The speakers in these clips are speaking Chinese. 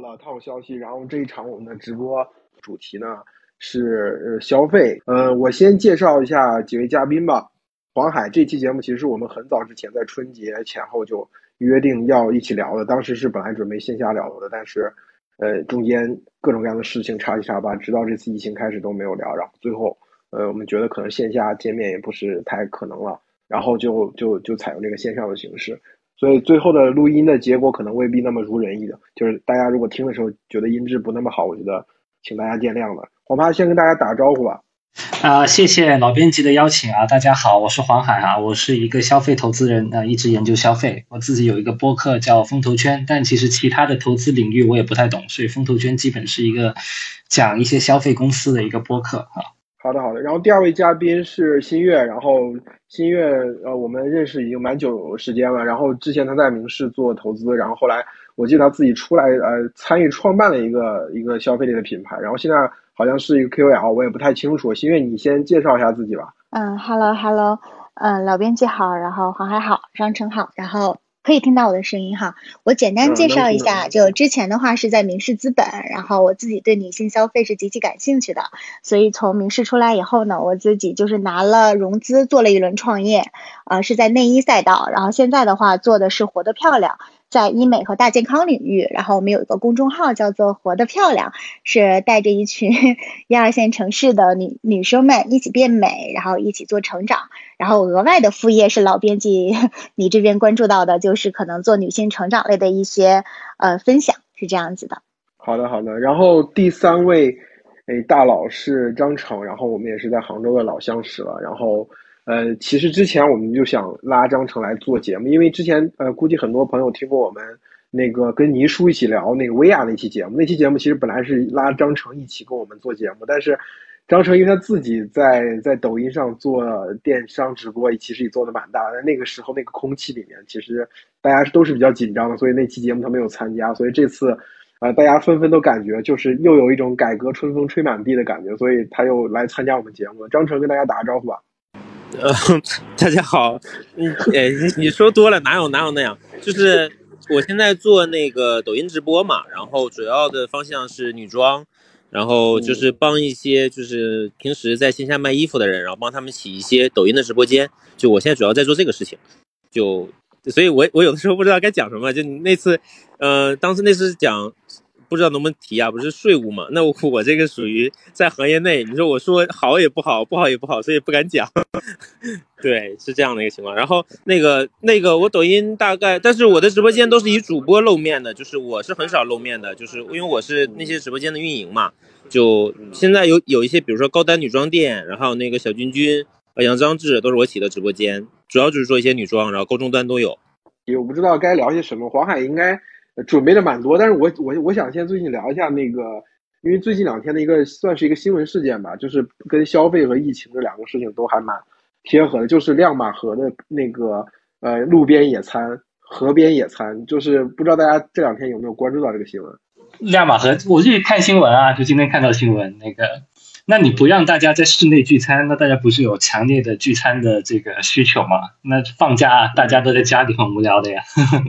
到了套消息。然后这一场我们的直播主题呢是呃消费。呃，我先介绍一下几位嘉宾吧。黄海这期节目其实是我们很早之前在春节前后就约定要一起聊的，当时是本来准备线下聊的，但是呃中间各种各样的事情插七插八，直到这次疫情开始都没有聊。然后最后呃我们觉得可能线下见面也不是太可能了，然后就就就采用这个线上的形式。所以最后的录音的结果可能未必那么如人意的，就是大家如果听的时候觉得音质不那么好，我觉得请大家见谅了。黄妈先跟大家打个招呼吧。啊，谢谢老编辑的邀请啊！大家好，我是黄海啊，我是一个消费投资人啊，一直研究消费。我自己有一个播客叫风投圈，但其实其他的投资领域我也不太懂，所以风投圈基本是一个讲一些消费公司的一个播客啊。好的，好的。然后第二位嘉宾是新月，然后新月呃，我们认识已经蛮久时间了。然后之前他在明仕做投资，然后后来我记得他自己出来呃参与创办了一个一个消费类的品牌，然后现在好像是一个 KOL，我也不太清楚。新月，你先介绍一下自己吧。嗯，Hello Hello，嗯，老编辑好，然后黄海好，张成好，然后。可以听到我的声音哈，我简单介绍一下，就之前的话是在明视资本，然后我自己对女性消费是极其感兴趣的，所以从明视出来以后呢，我自己就是拿了融资做了一轮创业，啊是在内衣赛道，然后现在的话做的是活得漂亮。在医美和大健康领域，然后我们有一个公众号叫做“活得漂亮”，是带着一群 一二线城市的女女生们一起变美，然后一起做成长。然后额外的副业是老编辑 你这边关注到的，就是可能做女性成长类的一些呃分享，是这样子的。好的，好的。然后第三位诶大佬是张成，然后我们也是在杭州的老相识了，然后。呃，其实之前我们就想拉张成来做节目，因为之前呃，估计很多朋友听过我们那个跟倪叔一起聊那个薇娅那期节目。那期节目其实本来是拉张成一起跟我们做节目，但是张成因为他自己在在抖音上做电商直播，其实也做的蛮大的。那个时候那个空气里面，其实大家都是比较紧张的，所以那期节目他没有参加。所以这次，呃，大家纷纷都感觉就是又有一种改革春风吹满地的感觉，所以他又来参加我们节目。张成跟大家打个招呼吧。呃，大家好，嗯，哎，你你说多了，哪有哪有那样？就是我现在做那个抖音直播嘛，然后主要的方向是女装，然后就是帮一些就是平时在线下卖衣服的人，然后帮他们起一些抖音的直播间。就我现在主要在做这个事情，就所以，我我有的时候不知道该讲什么。就那次，呃，当时那次讲。不知道能不能提啊？不是税务嘛？那我我这个属于在行业内，你说我说好也不好，不好也不好，所以不敢讲。对，是这样的一个情况。然后那个那个，我抖音大概，但是我的直播间都是以主播露面的，就是我是很少露面的，就是因为我是那些直播间的运营嘛。就现在有有一些，比如说高端女装店，然后那个小君君、杨张志都是我起的直播间，主要就是做一些女装，然后高中端都有。我不知道该聊些什么，黄海应该。准备的蛮多，但是我我我想先最近聊一下那个，因为最近两天的一个算是一个新闻事件吧，就是跟消费和疫情这两个事情都还蛮贴合的，就是亮马河的那个呃路边野餐、河边野餐，就是不知道大家这两天有没有关注到这个新闻？亮马河，我去看新闻啊，就今天看到新闻那个，那你不让大家在室内聚餐，那大家不是有强烈的聚餐的这个需求吗？那放假大家都在家里很无聊的呀。呵 呵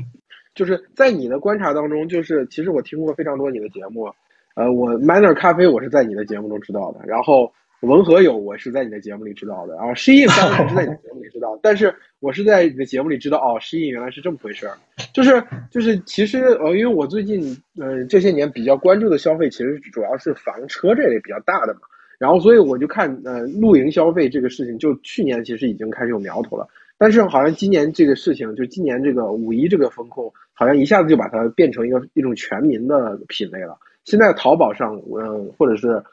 就是在你的观察当中，就是其实我听过非常多你的节目，呃，我 Manner 咖啡我是在你的节目中知道的，然后文和友我是在你的节目里知道的，然后 Shein 当然是在你的节目里知道，但是我是在你的节目里知道哦，Shein 原来是这么回事儿，就是就是其实呃，因为我最近呃这些年比较关注的消费其实主要是房车这类比较大的嘛，然后所以我就看呃露营消费这个事情，就去年其实已经开始有苗头了。但是好像今年这个事情，就今年这个五一这个风控，好像一下子就把它变成一个一种全民的品类了。现在淘宝上，嗯，或者是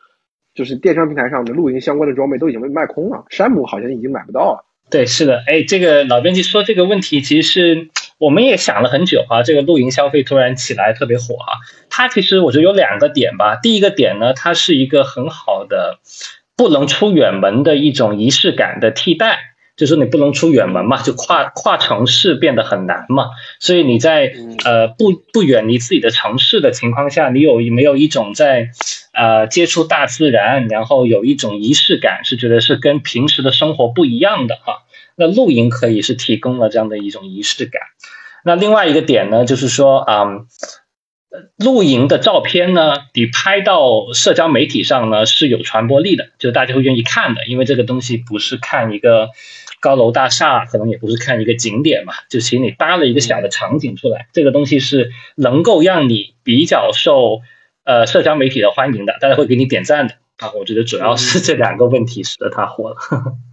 就是电商平台上的露营相关的装备都已经被卖空了，山姆好像已经买不到了。对，是的，哎，这个老编辑说这个问题，其实是 我们也想了很久啊。这个露营消费突然起来特别火啊，它其实我觉得有两个点吧。第一个点呢，它是一个很好的不能出远门的一种仪式感的替代。就是你不能出远门嘛，就跨跨城市变得很难嘛，所以你在呃不不远离自己的城市的情况下，你有没有一种在呃接触大自然，然后有一种仪式感，是觉得是跟平时的生活不一样的哈？那露营可以是提供了这样的一种仪式感。那另外一个点呢，就是说啊。露营的照片呢，你拍到社交媒体上呢是有传播力的，就大家会愿意看的，因为这个东西不是看一个高楼大厦，可能也不是看一个景点嘛，就请你搭了一个小的场景出来，这个东西是能够让你比较受呃社交媒体的欢迎的，大家会给你点赞的啊。我觉得主要是这两个问题使得它火了，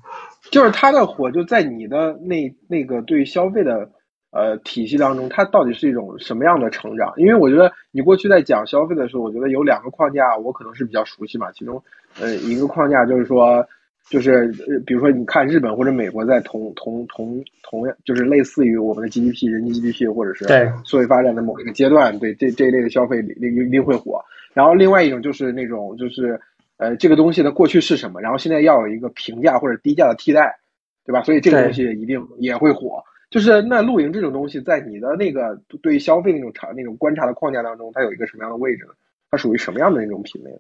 就是它的火就在你的那那个对消费的。呃，体系当中，它到底是一种什么样的成长？因为我觉得你过去在讲消费的时候，我觉得有两个框架，我可能是比较熟悉嘛。其中，呃，一个框架就是说，就是比如说你看日本或者美国在同同同同样，就是类似于我们的 GDP 人均 GDP 或者是社会发展的某一个阶段，对这这一类的消费一定一定会火。然后另外一种就是那种就是呃这个东西的过去是什么，然后现在要有一个平价或者低价的替代，对吧？所以这个东西一定也会火。就是那露营这种东西，在你的那个对消费那种场那种观察的框架当中，它有一个什么样的位置呢？它属于什么样的那种品类？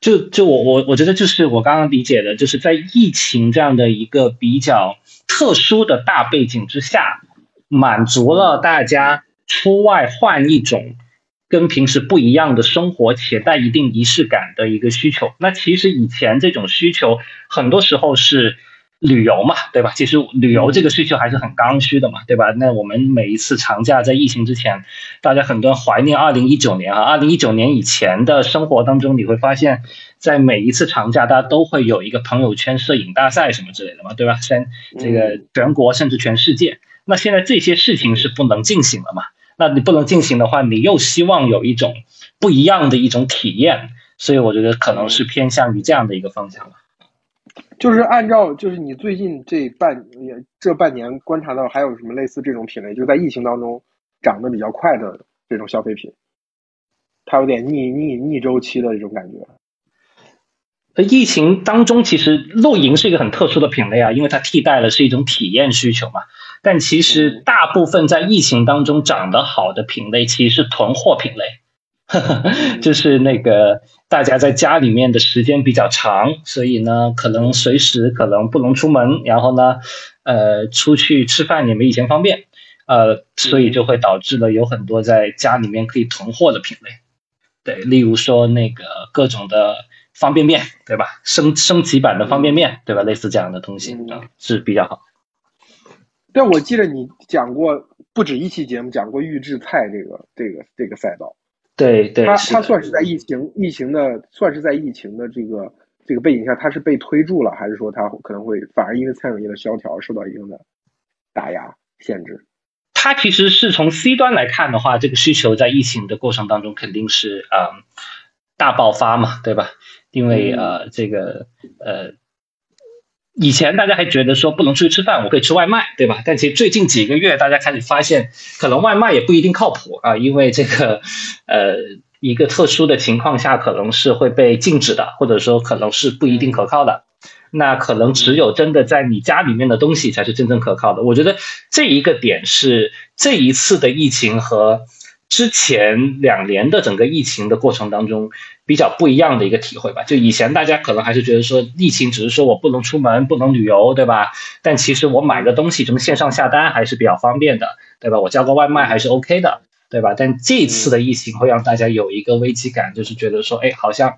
就就我我我觉得就是我刚刚理解的，就是在疫情这样的一个比较特殊的大背景之下，满足了大家出外换一种跟平时不一样的生活且带一定仪式感的一个需求。那其实以前这种需求很多时候是。旅游嘛，对吧？其实旅游这个需求还是很刚需的嘛，对吧？那我们每一次长假在疫情之前，大家很多人怀念二零一九年啊，二零一九年以前的生活当中，你会发现在每一次长假，大家都会有一个朋友圈摄影大赛什么之类的嘛，对吧？全这个全国甚至全世界，那现在这些事情是不能进行了嘛？那你不能进行的话，你又希望有一种不一样的一种体验，所以我觉得可能是偏向于这样的一个方向了。就是按照，就是你最近这半也这半年观察到，还有什么类似这种品类，就在疫情当中涨得比较快的这种消费品，它有点逆逆逆周期的这种感觉。疫情当中，其实露营是一个很特殊的品类啊，因为它替代了是一种体验需求嘛。但其实大部分在疫情当中涨得好的品类，其实是囤货品类。就是那个大家在家里面的时间比较长，所以呢，可能随时可能不能出门，然后呢，呃，出去吃饭也没以前方便，呃，所以就会导致了有很多在家里面可以囤货的品类，对，例如说那个各种的方便面，对吧？升升级版的方便面，对吧？类似这样的东西啊，是比较好。但我记得你讲过不止一期节目，讲过预制菜这个这个这个赛道。对对，它它算是在疫情疫情的，算是在疫情的这个这个背景下，它是被推住了，还是说它可能会反而因为餐饮业的萧条受到一定的打压限制？它其实是从 C 端来看的话，这个需求在疫情的过程当中肯定是呃大爆发嘛，对吧？因为呃这个呃。以前大家还觉得说不能出去吃饭，我可以吃外卖，对吧？但其实最近几个月，大家开始发现，可能外卖也不一定靠谱啊，因为这个，呃，一个特殊的情况下，可能是会被禁止的，或者说可能是不一定可靠的。那可能只有真的在你家里面的东西才是真正可靠的。我觉得这一个点是这一次的疫情和之前两年的整个疫情的过程当中。比较不一样的一个体会吧，就以前大家可能还是觉得说疫情只是说我不能出门、不能旅游，对吧？但其实我买个东西，什么线上下单还是比较方便的，对吧？我叫个外卖还是 OK 的，对吧？但这次的疫情会让大家有一个危机感，就是觉得说，哎，好像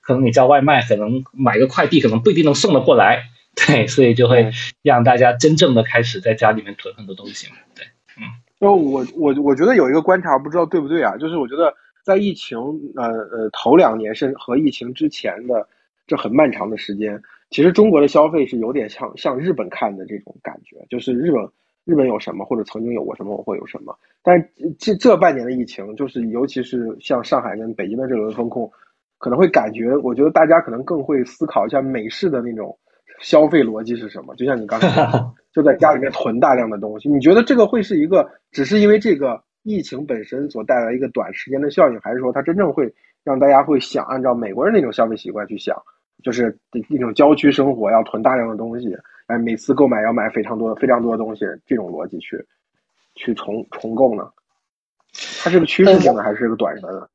可能你叫外卖，可能买个快递可能不一定能送得过来，对，所以就会让大家真正的开始在家里面囤很多东西嘛，对，嗯。就我我我觉得有一个观察，不知道对不对啊？就是我觉得。在疫情呃呃头两年是和疫情之前的这很漫长的时间，其实中国的消费是有点像向日本看的这种感觉，就是日本日本有什么或者曾经有过什么我会有什么，但这这半年的疫情，就是尤其是像上海跟北京的这轮风控，可能会感觉，我觉得大家可能更会思考一下美式的那种消费逻辑是什么，就像你刚才 就在家里面囤大量的东西，你觉得这个会是一个只是因为这个？疫情本身所带来一个短时间的效应，还是说它真正会让大家会想按照美国人那种消费习惯去想，就是一种郊区生活要囤大量的东西，哎，每次购买要买非常多非常多的东西，这种逻辑去去重重构呢？它是个趋势性的还是个短的？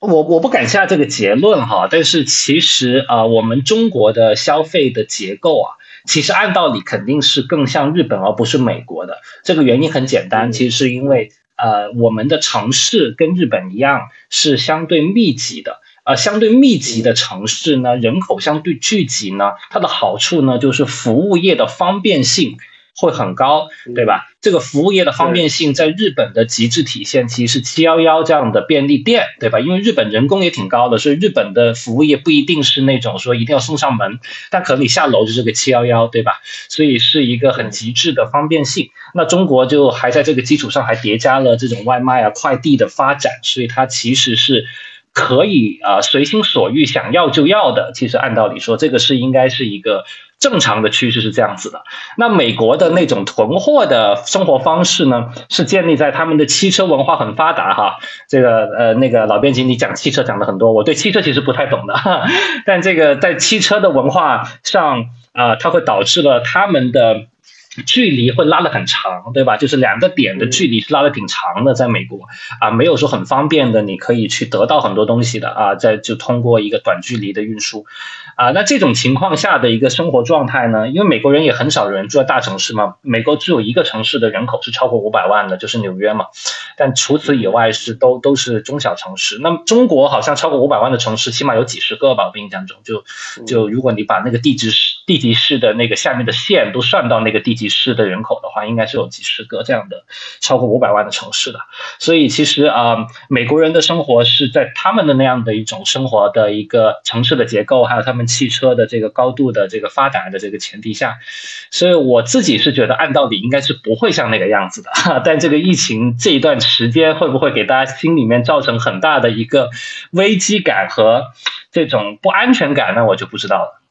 我我不敢下这个结论哈，但是其实啊，我们中国的消费的结构啊，其实按道理肯定是更像日本而不是美国的。这个原因很简单，其实是因为呃，我们的城市跟日本一样是相对密集的，呃，相对密集的城市呢，人口相对聚集呢，它的好处呢就是服务业的方便性。会很高，对吧？这个服务业的方便性在日本的极致体现，其实是七幺幺这样的便利店，对吧？因为日本人工也挺高的，所以日本的服务业不一定是那种说一定要送上门，但可能你下楼就是个七幺幺，对吧？所以是一个很极致的方便性。那中国就还在这个基础上还叠加了这种外卖啊、快递的发展，所以它其实是可以啊随心所欲，想要就要的。其实按道理说，这个是应该是一个。正常的趋势是这样子的，那美国的那种囤货的生活方式呢，是建立在他们的汽车文化很发达哈。这个呃，那个老编辑你讲汽车讲的很多，我对汽车其实不太懂的，但这个在汽车的文化上啊，它会导致了他们的。距离会拉得很长，对吧？就是两个点的距离是拉得挺长的，在美国啊，没有说很方便的，你可以去得到很多东西的啊，在就通过一个短距离的运输啊，那这种情况下的一个生活状态呢？因为美国人也很少有人住在大城市嘛，美国只有一个城市的人口是超过五百万的，就是纽约嘛，但除此以外是都都是中小城市。那么中国好像超过五百万的城市起码有几十个吧？我印象中，就就如果你把那个地级市地级市的那个下面的县都算到那个地级。市的人口的话，应该是有几十个这样的超过五百万的城市的，所以其实啊，美国人的生活是在他们的那样的一种生活的一个城市的结构，还有他们汽车的这个高度的这个发达的这个前提下，所以我自己是觉得按道理应该是不会像那个样子的，但这个疫情这一段时间会不会给大家心里面造成很大的一个危机感和这种不安全感，那我就不知道了。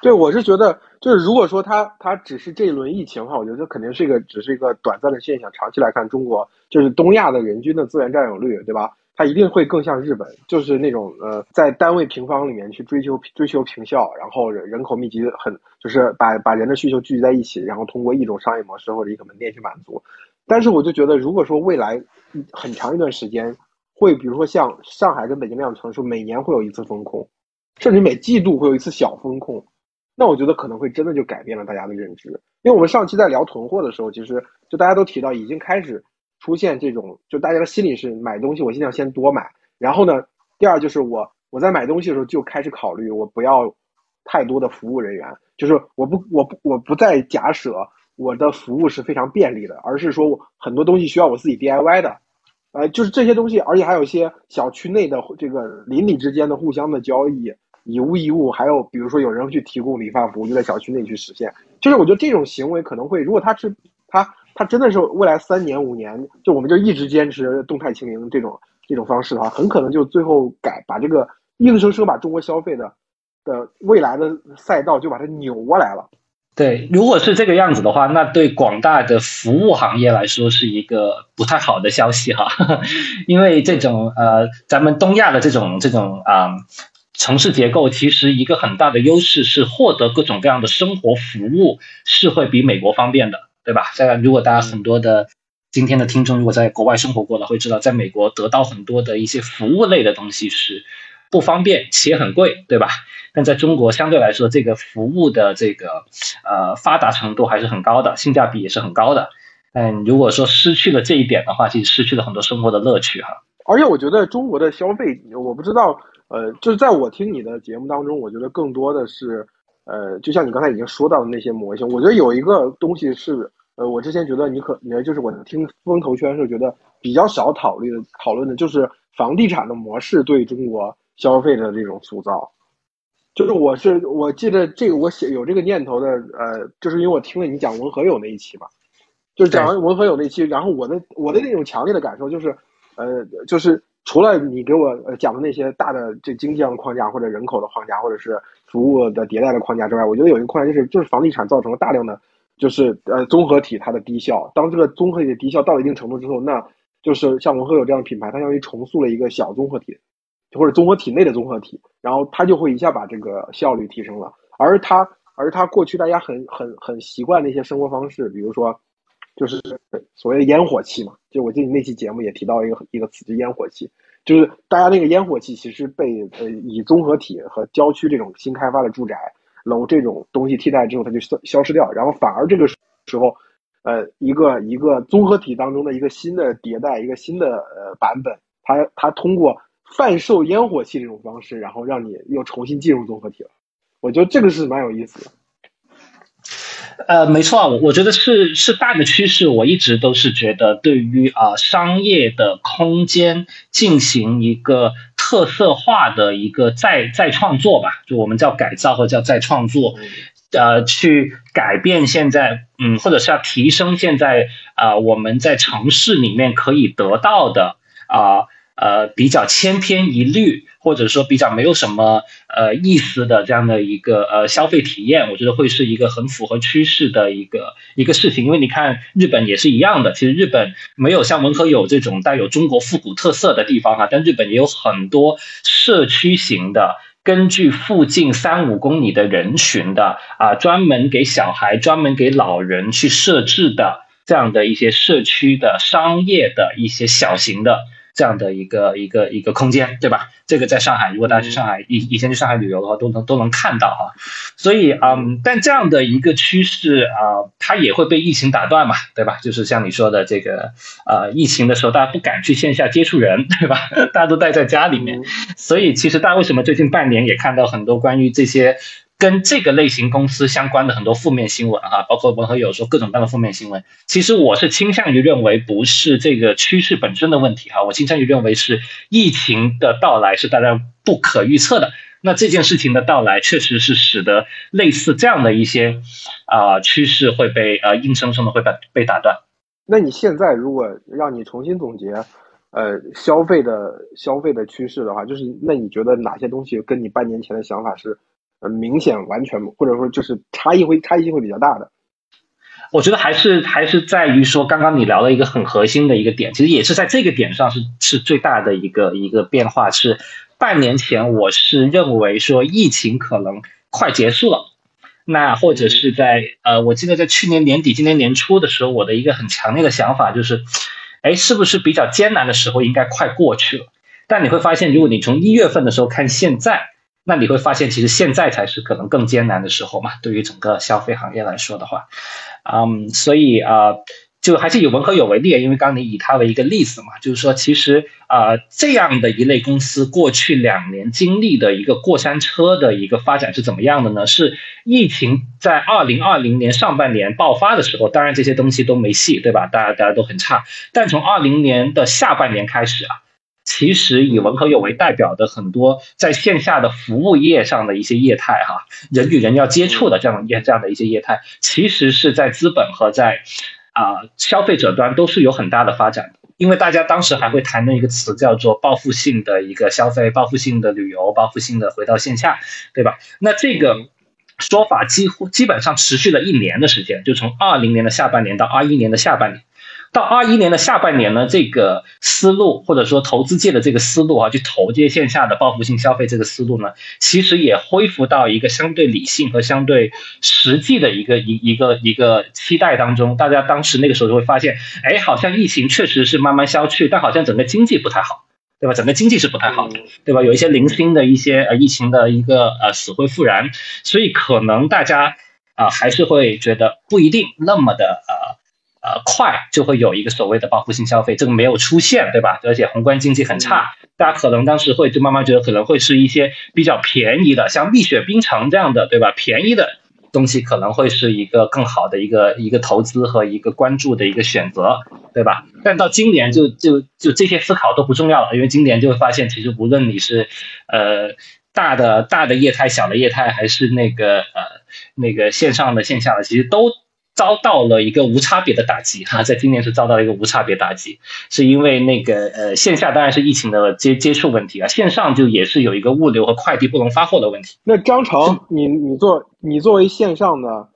对，我是觉得。就是如果说它它只是这一轮疫情的话，我觉得这肯定是一个只是一个短暂的现象。长期来看，中国就是东亚的人均的资源占有率，对吧？它一定会更像日本，就是那种呃，在单位平方里面去追求追求平效，然后人人口密集很，就是把把人的需求聚集在一起，然后通过一种商业模式或者一个门店去满足。但是我就觉得，如果说未来很长一段时间会，比如说像上海跟北京这样的城市，每年会有一次风控，甚至每季度会有一次小风控。那我觉得可能会真的就改变了大家的认知，因为我们上期在聊囤货的时候，其实就大家都提到已经开始出现这种，就大家的心理是买东西我尽量先多买，然后呢，第二就是我我在买东西的时候就开始考虑我不要太多的服务人员，就是我不我不我不再假设我的服务是非常便利的，而是说很多东西需要我自己 DIY 的，呃，就是这些东西，而且还有一些小区内的这个邻里之间的互相的交易。以物易物，还有比如说有人去提供理发服务，就在小区内去实现。就是我觉得这种行为可能会，如果他是他他真的是未来三年五年，就我们就一直坚持动态清零这种这种方式的话，很可能就最后改把这个硬生生把中国消费的的未来的赛道就把它扭过来了。对，如果是这个样子的话，那对广大的服务行业来说是一个不太好的消息哈，因为这种呃，咱们东亚的这种这种啊。城市结构其实一个很大的优势是获得各种各样的生活服务是会比美国方便的，对吧？在如果大家很多的今天的听众如果在国外生活过了，会知道在美国得到很多的一些服务类的东西是不方便且很贵，对吧？但在中国相对来说，这个服务的这个呃发达程度还是很高的，性价比也是很高的。但如果说失去了这一点的话，其实失去了很多生活的乐趣哈。而且我觉得中国的消费，我不知道。呃，就是在我听你的节目当中，我觉得更多的是，呃，就像你刚才已经说到的那些模型，我觉得有一个东西是，呃，我之前觉得你可，就是我听风投圈时候觉得比较少讨论的，讨论的就是房地产的模式对中国消费的这种塑造。就是我是我记得这个我写有这个念头的，呃，就是因为我听了你讲文和友那一期嘛，就是讲完文和友那期，然后我的我的那种强烈的感受就是，呃，就是。除了你给我讲的那些大的这经济上的框架，或者人口的框架，或者是服务的迭代的框架之外，我觉得有一个框架就是就是房地产造成了大量的就是呃综合体它的低效。当这个综合体的低效到了一定程度之后，那就是像文和友这样的品牌，它相当于重塑了一个小综合体，或者综合体内的综合体，然后它就会一下把这个效率提升了。而它而它过去大家很很很习惯的一些生活方式，比如说。就是所谓的烟火气嘛，就我记得那期节目也提到一个一个词，就烟火气。就是大家那个烟火气其实被呃以综合体和郊区这种新开发的住宅楼这种东西替代之后，它就消消失掉，然后反而这个时候，呃，一个一个综合体当中的一个新的迭代，一个新的呃版本，它它通过贩售烟火气这种方式，然后让你又重新进入综合体了。我觉得这个是蛮有意思的。呃，没错，我我觉得是是大的趋势。我一直都是觉得，对于啊商业的空间进行一个特色化的一个再再创作吧，就我们叫改造或者叫再创作，呃，去改变现在，嗯，或者是要提升现在啊我们在城市里面可以得到的啊。呃，呃比较千篇一律，或者说比较没有什么呃意思的这样的一个呃消费体验，我觉得会是一个很符合趋势的一个一个事情。因为你看日本也是一样的，其实日本没有像文和友这种带有中国复古特色的地方哈，但日本也有很多社区型的，根据附近三五公里的人群的啊，专门给小孩、专门给老人去设置的这样的一些社区的商业的一些小型的。这样的一个一个一个空间，对吧？这个在上海，如果大家去上海以以前去上海旅游的话，都能都能看到哈。所以，嗯，但这样的一个趋势啊，它也会被疫情打断嘛，对吧？就是像你说的这个，呃，疫情的时候大家不敢去线下接触人，对吧？大家都待在家里面，所以其实大家为什么最近半年也看到很多关于这些。跟这个类型公司相关的很多负面新闻哈，包括文和友说各种各样的负面新闻，其实我是倾向于认为不是这个趋势本身的问题哈，我倾向于认为是疫情的到来是大家不可预测的。那这件事情的到来，确实是使得类似这样的一些啊趋势会被呃硬生生的会被被打断。那你现在如果让你重新总结呃消费的消费的趋势的话，就是那你觉得哪些东西跟你半年前的想法是？呃，明显完全或者说就是差异会差异性会比较大的。我觉得还是还是在于说，刚刚你聊了一个很核心的一个点，其实也是在这个点上是是最大的一个一个变化。是半年前我是认为说疫情可能快结束了，那或者是在呃，我记得在去年年底、今年年初的时候，我的一个很强烈的想法就是，哎，是不是比较艰难的时候应该快过去了？但你会发现，如果你从一月份的时候看现在。那你会发现，其实现在才是可能更艰难的时候嘛。对于整个消费行业来说的话，嗯，所以啊，就还是有文和有为例，因为刚你以它为一个例子嘛，就是说，其实啊，这样的一类公司过去两年经历的一个过山车的一个发展是怎么样的呢？是疫情在二零二零年上半年爆发的时候，当然这些东西都没戏，对吧？大家大家都很差。但从二零年的下半年开始啊。其实以文和友为代表的很多在线下的服务业上的一些业态，哈，人与人要接触的这样业这样的一些业态，其实是在资本和在啊消费者端都是有很大的发展的。因为大家当时还会谈论一个词叫做报复性的一个消费、报复性的旅游、报复性的回到线下，对吧？那这个说法几乎基本上持续了一年的时间，就从二零年的下半年到二一年的下半年。到二一年的下半年呢，这个思路或者说投资界的这个思路啊，去投接线下的报复性消费这个思路呢，其实也恢复到一个相对理性和相对实际的一个一一个一个期待当中。大家当时那个时候就会发现，哎，好像疫情确实是慢慢消去，但好像整个经济不太好，对吧？整个经济是不太好的，对吧？有一些零星的一些呃疫情的一个呃死灰复燃，所以可能大家啊还是会觉得不一定那么的呃。呃，快就会有一个所谓的报复性消费，这个没有出现，对吧？而且宏观经济很差，大家可能当时会就慢慢觉得可能会是一些比较便宜的，像蜜雪冰城这样的，对吧？便宜的东西可能会是一个更好的一个一个投资和一个关注的一个选择，对吧？但到今年就就就这些思考都不重要了，因为今年就会发现，其实无论你是呃大的大的业态、小的业态，还是那个呃那个线上的线下的，其实都。遭到了一个无差别的打击哈，在今年是遭到了一个无差别打击，是因为那个呃线下当然是疫情的接接触问题啊，线上就也是有一个物流和快递不能发货的问题。那张成，你你做你作为线上的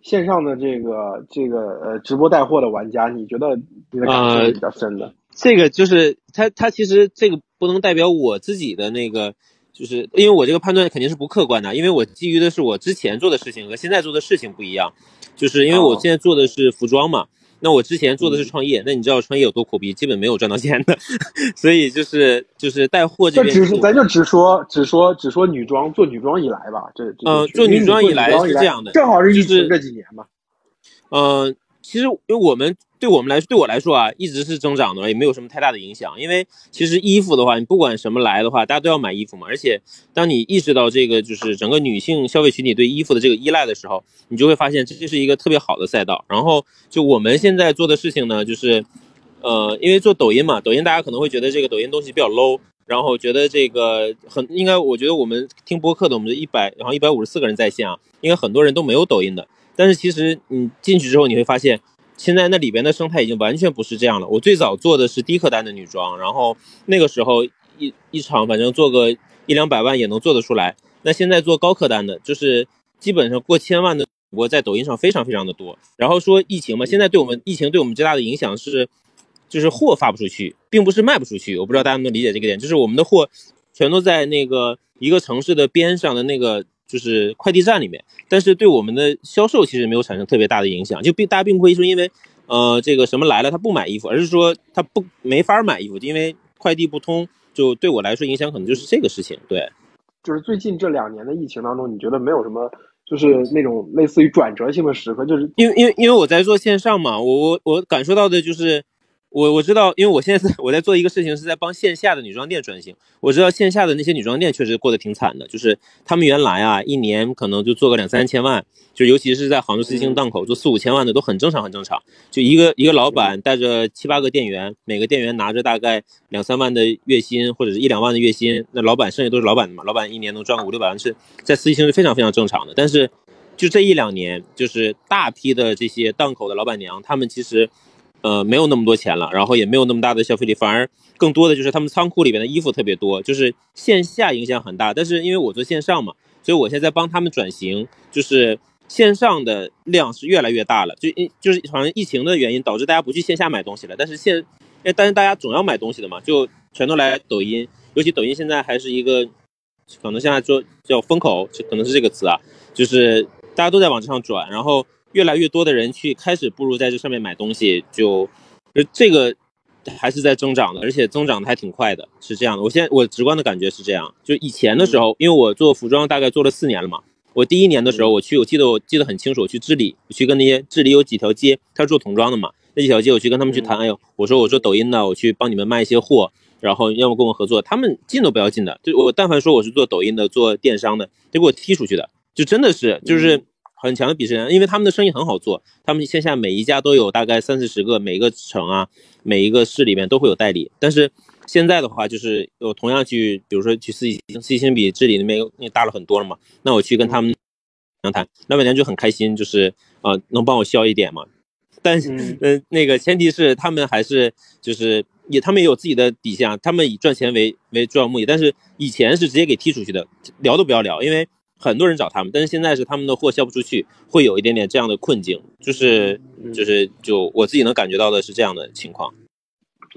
线上的这个这个呃直播带货的玩家，你觉得你的感受比较深的？这个就是他他其实这个不能代表我自己的那个。就是因为我这个判断肯定是不客观的，因为我基于的是我之前做的事情和现在做的事情不一样。就是因为我现在做的是服装嘛，那我之前做的是创业，那你知道创业有多苦逼，基本没有赚到钱的，所以就是就是带货这边。只是咱就只说只说只说女装做女装以来吧，这嗯，做女装以来是这样的，正好是疫情这几年嘛。嗯，其实因为我们。对我们来说，对我来说啊，一直是增长的，也没有什么太大的影响。因为其实衣服的话，你不管什么来的话，大家都要买衣服嘛。而且，当你意识到这个就是整个女性消费群体对衣服的这个依赖的时候，你就会发现这就是一个特别好的赛道。然后，就我们现在做的事情呢，就是，呃，因为做抖音嘛，抖音大家可能会觉得这个抖音东西比较 low，然后觉得这个很应该，我觉得我们听播客的，我们的一百然后一百五十四个人在线啊，应该很多人都没有抖音的。但是其实你进去之后，你会发现。现在那里边的生态已经完全不是这样了。我最早做的是低客单的女装，然后那个时候一一场反正做个一两百万也能做得出来。那现在做高客单的，就是基本上过千万的主播在抖音上非常非常的多。然后说疫情嘛，现在对我们疫情对我们最大的影响是，就是货发不出去，并不是卖不出去。我不知道大家能理解这个点，就是我们的货全都在那个一个城市的边上的那个。就是快递站里面，但是对我们的销售其实没有产生特别大的影响，就并大家并不会说因为，呃，这个什么来了他不买衣服，而是说他不没法买衣服，因为快递不通，就对我来说影响可能就是这个事情。对，就是最近这两年的疫情当中，你觉得没有什么就是那种类似于转折性的时刻，就是因为因为因为我在做线上嘛，我我我感受到的就是。我我知道，因为我现在在我在做一个事情，是在帮线下的女装店转型。我知道线下的那些女装店确实过得挺惨的，就是他们原来啊，一年可能就做个两三千万，就尤其是在杭州四星档口做四五千万的都很正常，很正常。就一个一个老板带着七八个店员，每个店员拿着大概两三万的月薪或者是一两万的月薪，那老板剩下都是老板的嘛，老板一年能赚个五六百万，是在四星是非常非常正常的。但是就这一两年，就是大批的这些档口的老板娘，他们其实。呃，没有那么多钱了，然后也没有那么大的消费力，反而更多的就是他们仓库里边的衣服特别多，就是线下影响很大。但是因为我做线上嘛，所以我现在帮他们转型，就是线上的量是越来越大了。就因就是好像疫情的原因导致大家不去线下买东西了，但是现，但是大家总要买东西的嘛，就全都来抖音，尤其抖音现在还是一个，可能现在说叫风口，可能是这个词啊，就是大家都在往这上转，然后。越来越多的人去开始步入在这上面买东西，就，这个还是在增长的，而且增长的还挺快的，是这样的。我现在我直观的感觉是这样，就以前的时候，因为我做服装大概做了四年了嘛，我第一年的时候我去，我记得我记得很清楚，我去治理，我去跟那些治理有几条街，他是做童装的嘛，那几条街我去跟他们去谈，哎呦，我说我说抖音的，我去帮你们卖一些货，然后要么跟我合作，他们进都不要进的，就我但凡说我是做抖音的，做电商的，就给我踢出去的，就真的是就是。很强的鄙视链，因为他们的生意很好做，他们线下每一家都有大概三四十个，每一个城啊，每一个市里面都会有代理。但是现在的话，就是我同样去，比如说去四季星，四季星比治理那边那大了很多了嘛，那我去跟他们谈谈，老板娘就很开心，就是啊，能帮我销一点嘛。但是，嗯，那个前提是他们还是就是也，他们也有自己的底线，他们以赚钱为为主要目的。但是以前是直接给踢出去的，聊都不要聊，因为。很多人找他们，但是现在是他们的货销不出去，会有一点点这样的困境，就是就是就我自己能感觉到的是这样的情况。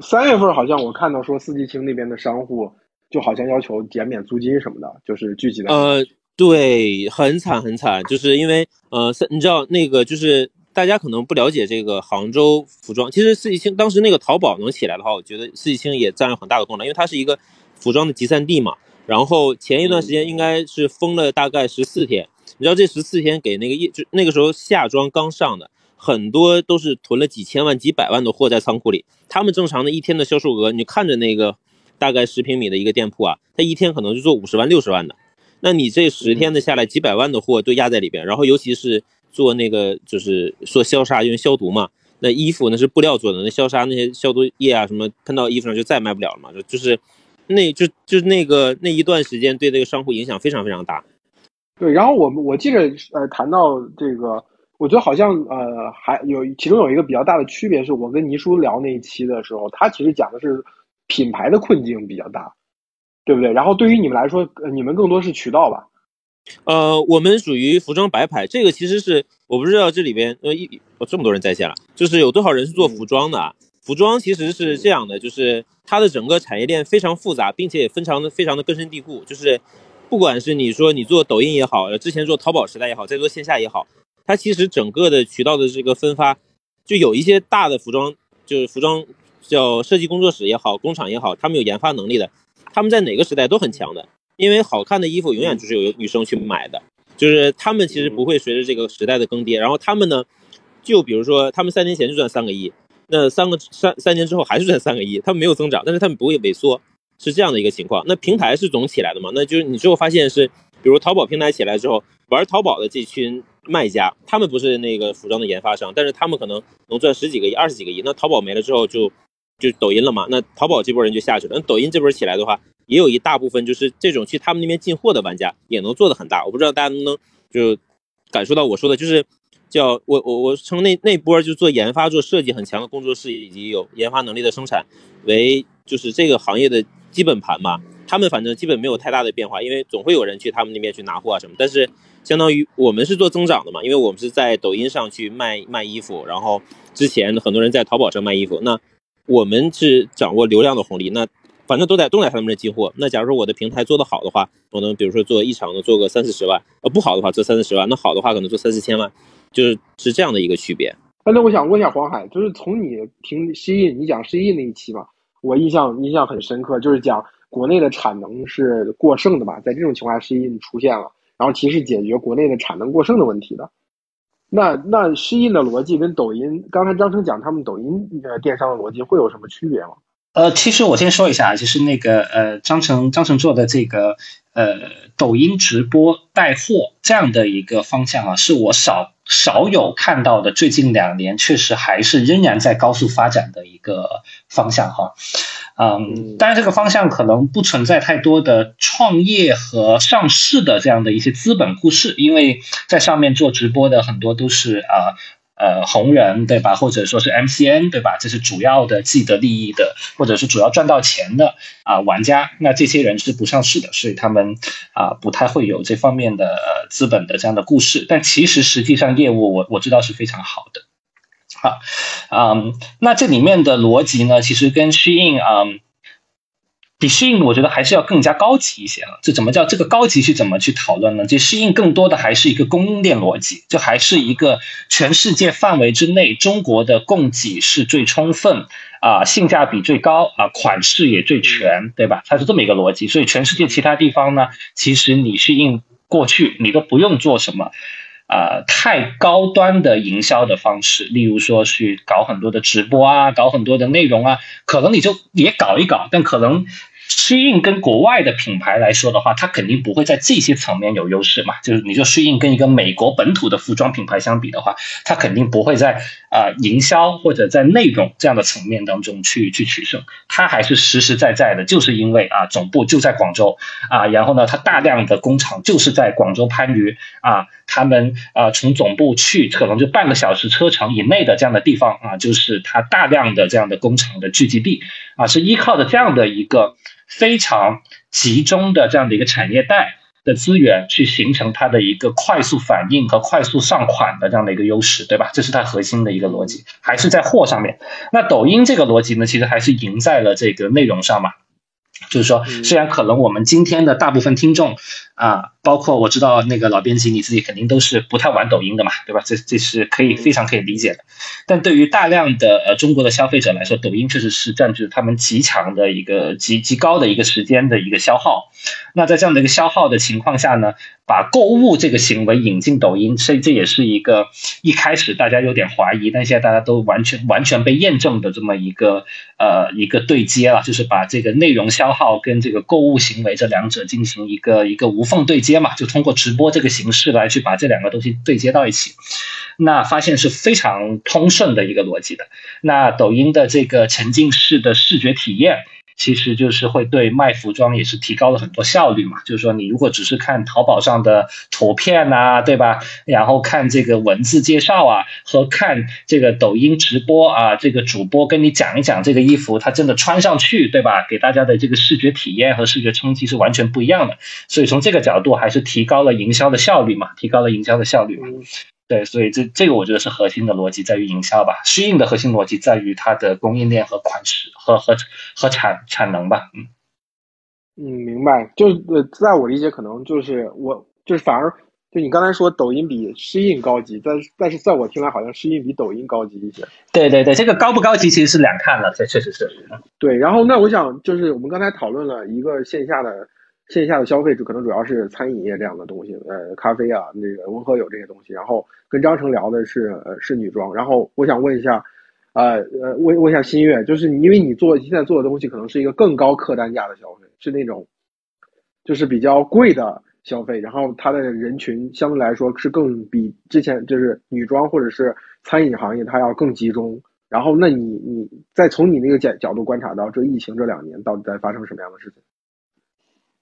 三月份好像我看到说四季青那边的商户就好像要求减免租金什么的，就是具体的。呃，对，很惨很惨，就是因为呃，你知道那个就是大家可能不了解这个杭州服装，其实四季青当时那个淘宝能起来的话，我觉得四季青也占了很大的功能，因为它是一个服装的集散地嘛。然后前一段时间应该是封了大概十四天，你知道这十四天给那个业就那个时候夏装刚上的，很多都是囤了几千万、几百万的货在仓库里。他们正常的一天的销售额，你看着那个大概十平米的一个店铺啊，他一天可能就做五十万、六十万的。那你这十天的下来，几百万的货都压在里边。然后尤其是做那个就是做消杀，因为消毒嘛，那衣服那是布料做的，那消杀那些消毒液啊什么喷到衣服上就再卖不了了嘛，就是。那就就那个那一段时间对这个商户影响非常非常大，对。然后我们我记着呃谈到这个，我觉得好像呃还有其中有一个比较大的区别，是我跟倪叔聊那一期的时候，他其实讲的是品牌的困境比较大，对不对？然后对于你们来说，你们更多是渠道吧？呃，我们属于服装白牌，这个其实是我不知道这里边呃一这么多人在线了，就是有多少人是做服装的？服装其实是这样的，就是它的整个产业链非常复杂，并且也非常的非常的根深蒂固。就是不管是你说你做抖音也好，之前做淘宝时代也好，再做线下也好，它其实整个的渠道的这个分发，就有一些大的服装，就是服装叫设计工作室也好，工厂也好，他们有研发能力的，他们在哪个时代都很强的，因为好看的衣服永远就是有女生去买的，就是他们其实不会随着这个时代的更迭，然后他们呢，就比如说他们三年前就赚三个亿，那三个三三年之后还是赚三个亿，他们没有增长，但是他们不会萎缩，是这样的一个情况。那平台是总起来的嘛？那就是你之后发现是，比如淘宝平台起来之后，玩淘宝的这群。卖家，他们不是那个服装的研发商，但是他们可能能赚十几个亿、二十几个亿。那淘宝没了之后，就就抖音了嘛？那淘宝这波人就下去了。那抖音这波起来的话，也有一大部分就是这种去他们那边进货的玩家，也能做的很大。我不知道大家能不能就感受到我说的，就是叫我我我称那那波就做研发、做设计很强的工作室以及有研发能力的生产为就是这个行业的基本盘吧。他们反正基本没有太大的变化，因为总会有人去他们那边去拿货啊什么。但是。相当于我们是做增长的嘛，因为我们是在抖音上去卖卖衣服，然后之前很多人在淘宝上卖衣服，那我们是掌握流量的红利，那反正都在都在他们这进货。那假如说我的平台做得好的话，我能比如说做一场能做个三四十万，呃不好的话做三四十万，那好的话可能做三四千万，就是是这样的一个区别。那我想问一下黄海，就是从你听西印，你讲西印那一期嘛，我印象印象很深刻，就是讲国内的产能是过剩的嘛，在这种情况下，西印出现了。然后其实解决国内的产能过剩的问题的，那那诗印的逻辑跟抖音，刚才张成讲他们抖音呃电商的逻辑会有什么区别吗？呃，其实我先说一下，就是那个呃张成张成做的这个呃抖音直播带货这样的一个方向啊，是我少少有看到的，最近两年确实还是仍然在高速发展的一个方向哈。嗯，当然这个方向可能不存在太多的创业和上市的这样的一些资本故事，因为在上面做直播的很多都是啊呃呃红人对吧，或者说是 MCN 对吧，这是主要的既得利益的，或者是主要赚到钱的啊玩家，那这些人是不上市的，所以他们啊不太会有这方面的资本的这样的故事，但其实实际上业务我我知道是非常好的。好，嗯，那这里面的逻辑呢，其实跟 Shein 啊，比适应我觉得还是要更加高级一些啊。这怎么叫这个高级？去怎么去讨论呢？这适应更多的还是一个供应链逻辑，这还是一个全世界范围之内，中国的供给是最充分啊，性价比最高啊，款式也最全，对吧？它是这么一个逻辑。所以全世界其他地方呢，其实你适应过去，你都不用做什么。啊，太高端的营销的方式，例如说去搞很多的直播啊，搞很多的内容啊，可能你就也搞一搞，但可能。适应跟国外的品牌来说的话，它肯定不会在这些层面有优势嘛。就是你就适应跟一个美国本土的服装品牌相比的话，它肯定不会在啊营销或者在内容这样的层面当中去去取胜。它还是实实在在的，就是因为啊总部就在广州啊，然后呢，它大量的工厂就是在广州番禺啊，他们啊从总部去可能就半个小时车程以内的这样的地方啊，就是它大量的这样的工厂的聚集地啊，是依靠的这样的一个。非常集中的这样的一个产业带的资源，去形成它的一个快速反应和快速上款的这样的一个优势，对吧？这是它核心的一个逻辑，还是在货上面。那抖音这个逻辑呢，其实还是赢在了这个内容上嘛。就是说，虽然可能我们今天的大部分听众啊，包括我知道那个老编辑你自己肯定都是不太玩抖音的嘛，对吧？这这是可以非常可以理解的。但对于大量的呃中国的消费者来说，抖音确实是占据他们极强的一个极极高的一个时间的一个消耗。那在这样的一个消耗的情况下呢？把购物这个行为引进抖音，所以这也是一个一开始大家有点怀疑，但现在大家都完全完全被验证的这么一个呃一个对接了，就是把这个内容消耗跟这个购物行为这两者进行一个一个无缝对接嘛，就通过直播这个形式来去把这两个东西对接到一起，那发现是非常通顺的一个逻辑的。那抖音的这个沉浸式的视觉体验。其实就是会对卖服装也是提高了很多效率嘛。就是说，你如果只是看淘宝上的图片呐，对吧？然后看这个文字介绍啊，和看这个抖音直播啊，这个主播跟你讲一讲这个衣服，它真的穿上去，对吧？给大家的这个视觉体验和视觉冲击是完全不一样的。所以从这个角度，还是提高了营销的效率嘛，提高了营销的效率嘛。对，所以这这个我觉得是核心的逻辑在于营销吧，适应的核心逻辑在于它的供应链和款式和和和产产能吧，嗯嗯，明白，就是呃，在我理解，可能就是我就是反而就你刚才说抖音比诗印高级，但但是在我听来，好像诗印比抖音高级一些。对对对，这个高不高级其实是两看了，这确实是。对，然后那我想就是我们刚才讨论了一个线下的线下的消费主，可能主要是餐饮业这样的东西，呃，咖啡啊，那个温和友这些东西。然后跟张成聊的是呃是女装，然后我想问一下，呃呃问问一下新月，就是你因为你做现在做的东西可能是一个更高客单价的消费，是那种就是比较贵的。消费，然后它的人群相对来说是更比之前就是女装或者是餐饮行业它要更集中。然后，那你你再从你那个角角度观察到这疫情这两年到底在发生什么样的事情？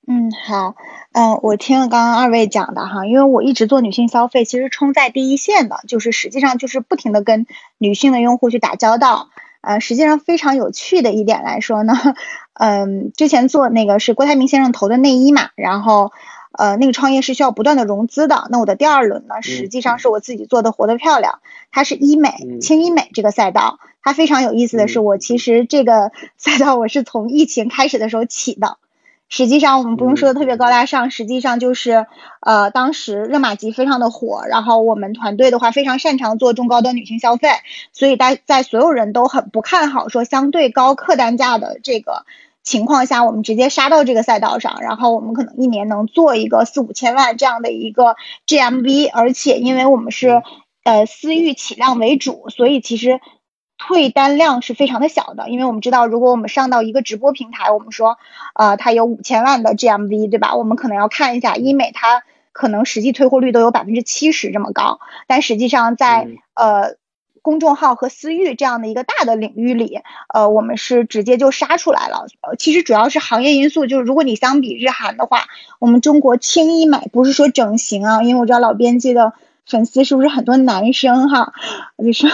嗯，好，嗯，我听了刚刚二位讲的哈，因为我一直做女性消费，其实冲在第一线的，就是实际上就是不停的跟女性的用户去打交道。呃，实际上非常有趣的一点来说呢，嗯，之前做那个是郭台铭先生投的内衣嘛，然后。呃，那个创业是需要不断的融资的。那我的第二轮呢，实际上是我自己做的，活得漂亮。它是医美、轻医美这个赛道。它非常有意思的是，我其实这个 赛道我是从疫情开始的时候起的。实际上我们不用说的特别高大上，实际上就是呃，当时热玛吉非常的火，然后我们团队的话非常擅长做中高端女性消费，所以在在所有人都很不看好说相对高客单价的这个。情况下，我们直接杀到这个赛道上，然后我们可能一年能做一个四五千万这样的一个 GMV，而且因为我们是呃私域起量为主，所以其实退单量是非常的小的。因为我们知道，如果我们上到一个直播平台，我们说呃它有五千万的 GMV，对吧？我们可能要看一下医美，它可能实际退货率都有百分之七十这么高，但实际上在呃。公众号和私域这样的一个大的领域里，呃，我们是直接就杀出来了。呃，其实主要是行业因素，就是如果你相比日韩的话，我们中国轻医美不是说整形啊，因为我知道老编辑的。粉丝是不是很多男生哈？你说，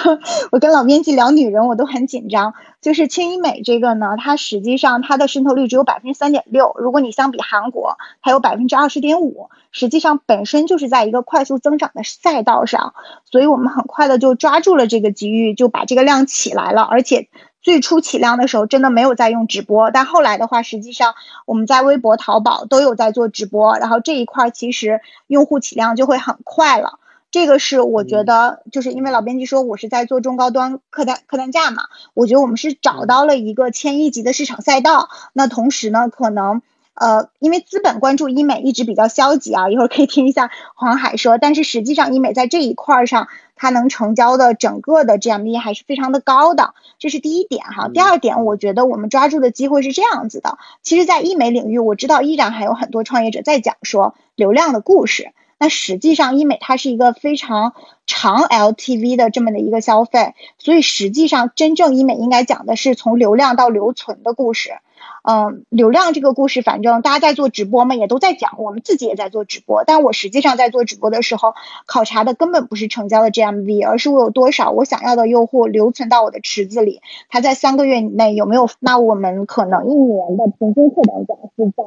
我跟老编辑聊女人，我都很紧张。就是轻医美这个呢，它实际上它的渗透率只有百分之三点六。如果你相比韩国，它有百分之二十点五。实际上本身就是在一个快速增长的赛道上，所以我们很快的就抓住了这个机遇，就把这个量起来了。而且最初起量的时候，真的没有在用直播，但后来的话，实际上我们在微博、淘宝都有在做直播，然后这一块其实用户起量就会很快了。这个是我觉得，就是因为老编辑说我是在做中高端客单客单价嘛，我觉得我们是找到了一个千亿级的市场赛道。那同时呢，可能呃，因为资本关注医美一直比较消极啊，一会儿可以听一下黄海说。但是实际上，医美在这一块上，它能成交的整个的 GMV 还是非常的高的，这是第一点哈。第二点，我觉得我们抓住的机会是这样子的。其实，在医美领域，我知道依然还有很多创业者在讲说流量的故事。那实际上，医美它是一个非常长 LTV 的这么的一个消费，所以实际上真正医美应该讲的是从流量到留存的故事。嗯，流量这个故事，反正大家在做直播嘛，也都在讲，我们自己也在做直播。但我实际上在做直播的时候，考察的根本不是成交的 GMV，而是我有多少我想要的用户留存到我的池子里，他在三个月以内有没有？那我们可能一年的平均客单价是在。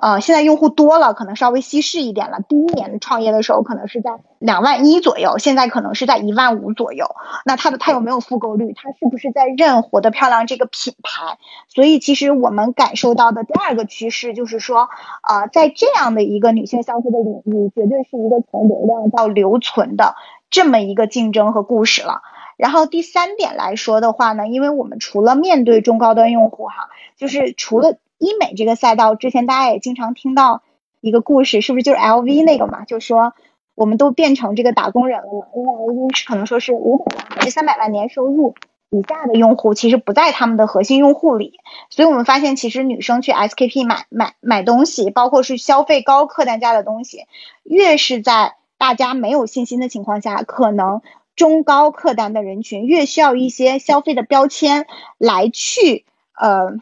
呃，现在用户多了，可能稍微稀释一点了。第一年创业的时候，可能是在两万一左右，现在可能是在一万五左右。那它的它有没有复购率？它是不是在认活得漂亮这个品牌？所以其实我们感受到的第二个趋势就是说，呃，在这样的一个女性消费的领域，绝对是一个从流量到留存的这么一个竞争和故事了。然后第三点来说的话呢，因为我们除了面对中高端用户哈，就是除了医美这个赛道，之前大家也经常听到一个故事，是不是就是 LV 那个嘛？就说我们都变成这个打工人了？因为 LV 可能说是五百万甚至三百万年收入以下的用户，其实不在他们的核心用户里。所以我们发现，其实女生去 SKP 买买买东西，包括是消费高客单价的东西，越是在大家没有信心的情况下，可能中高客单的人群越需要一些消费的标签来去呃。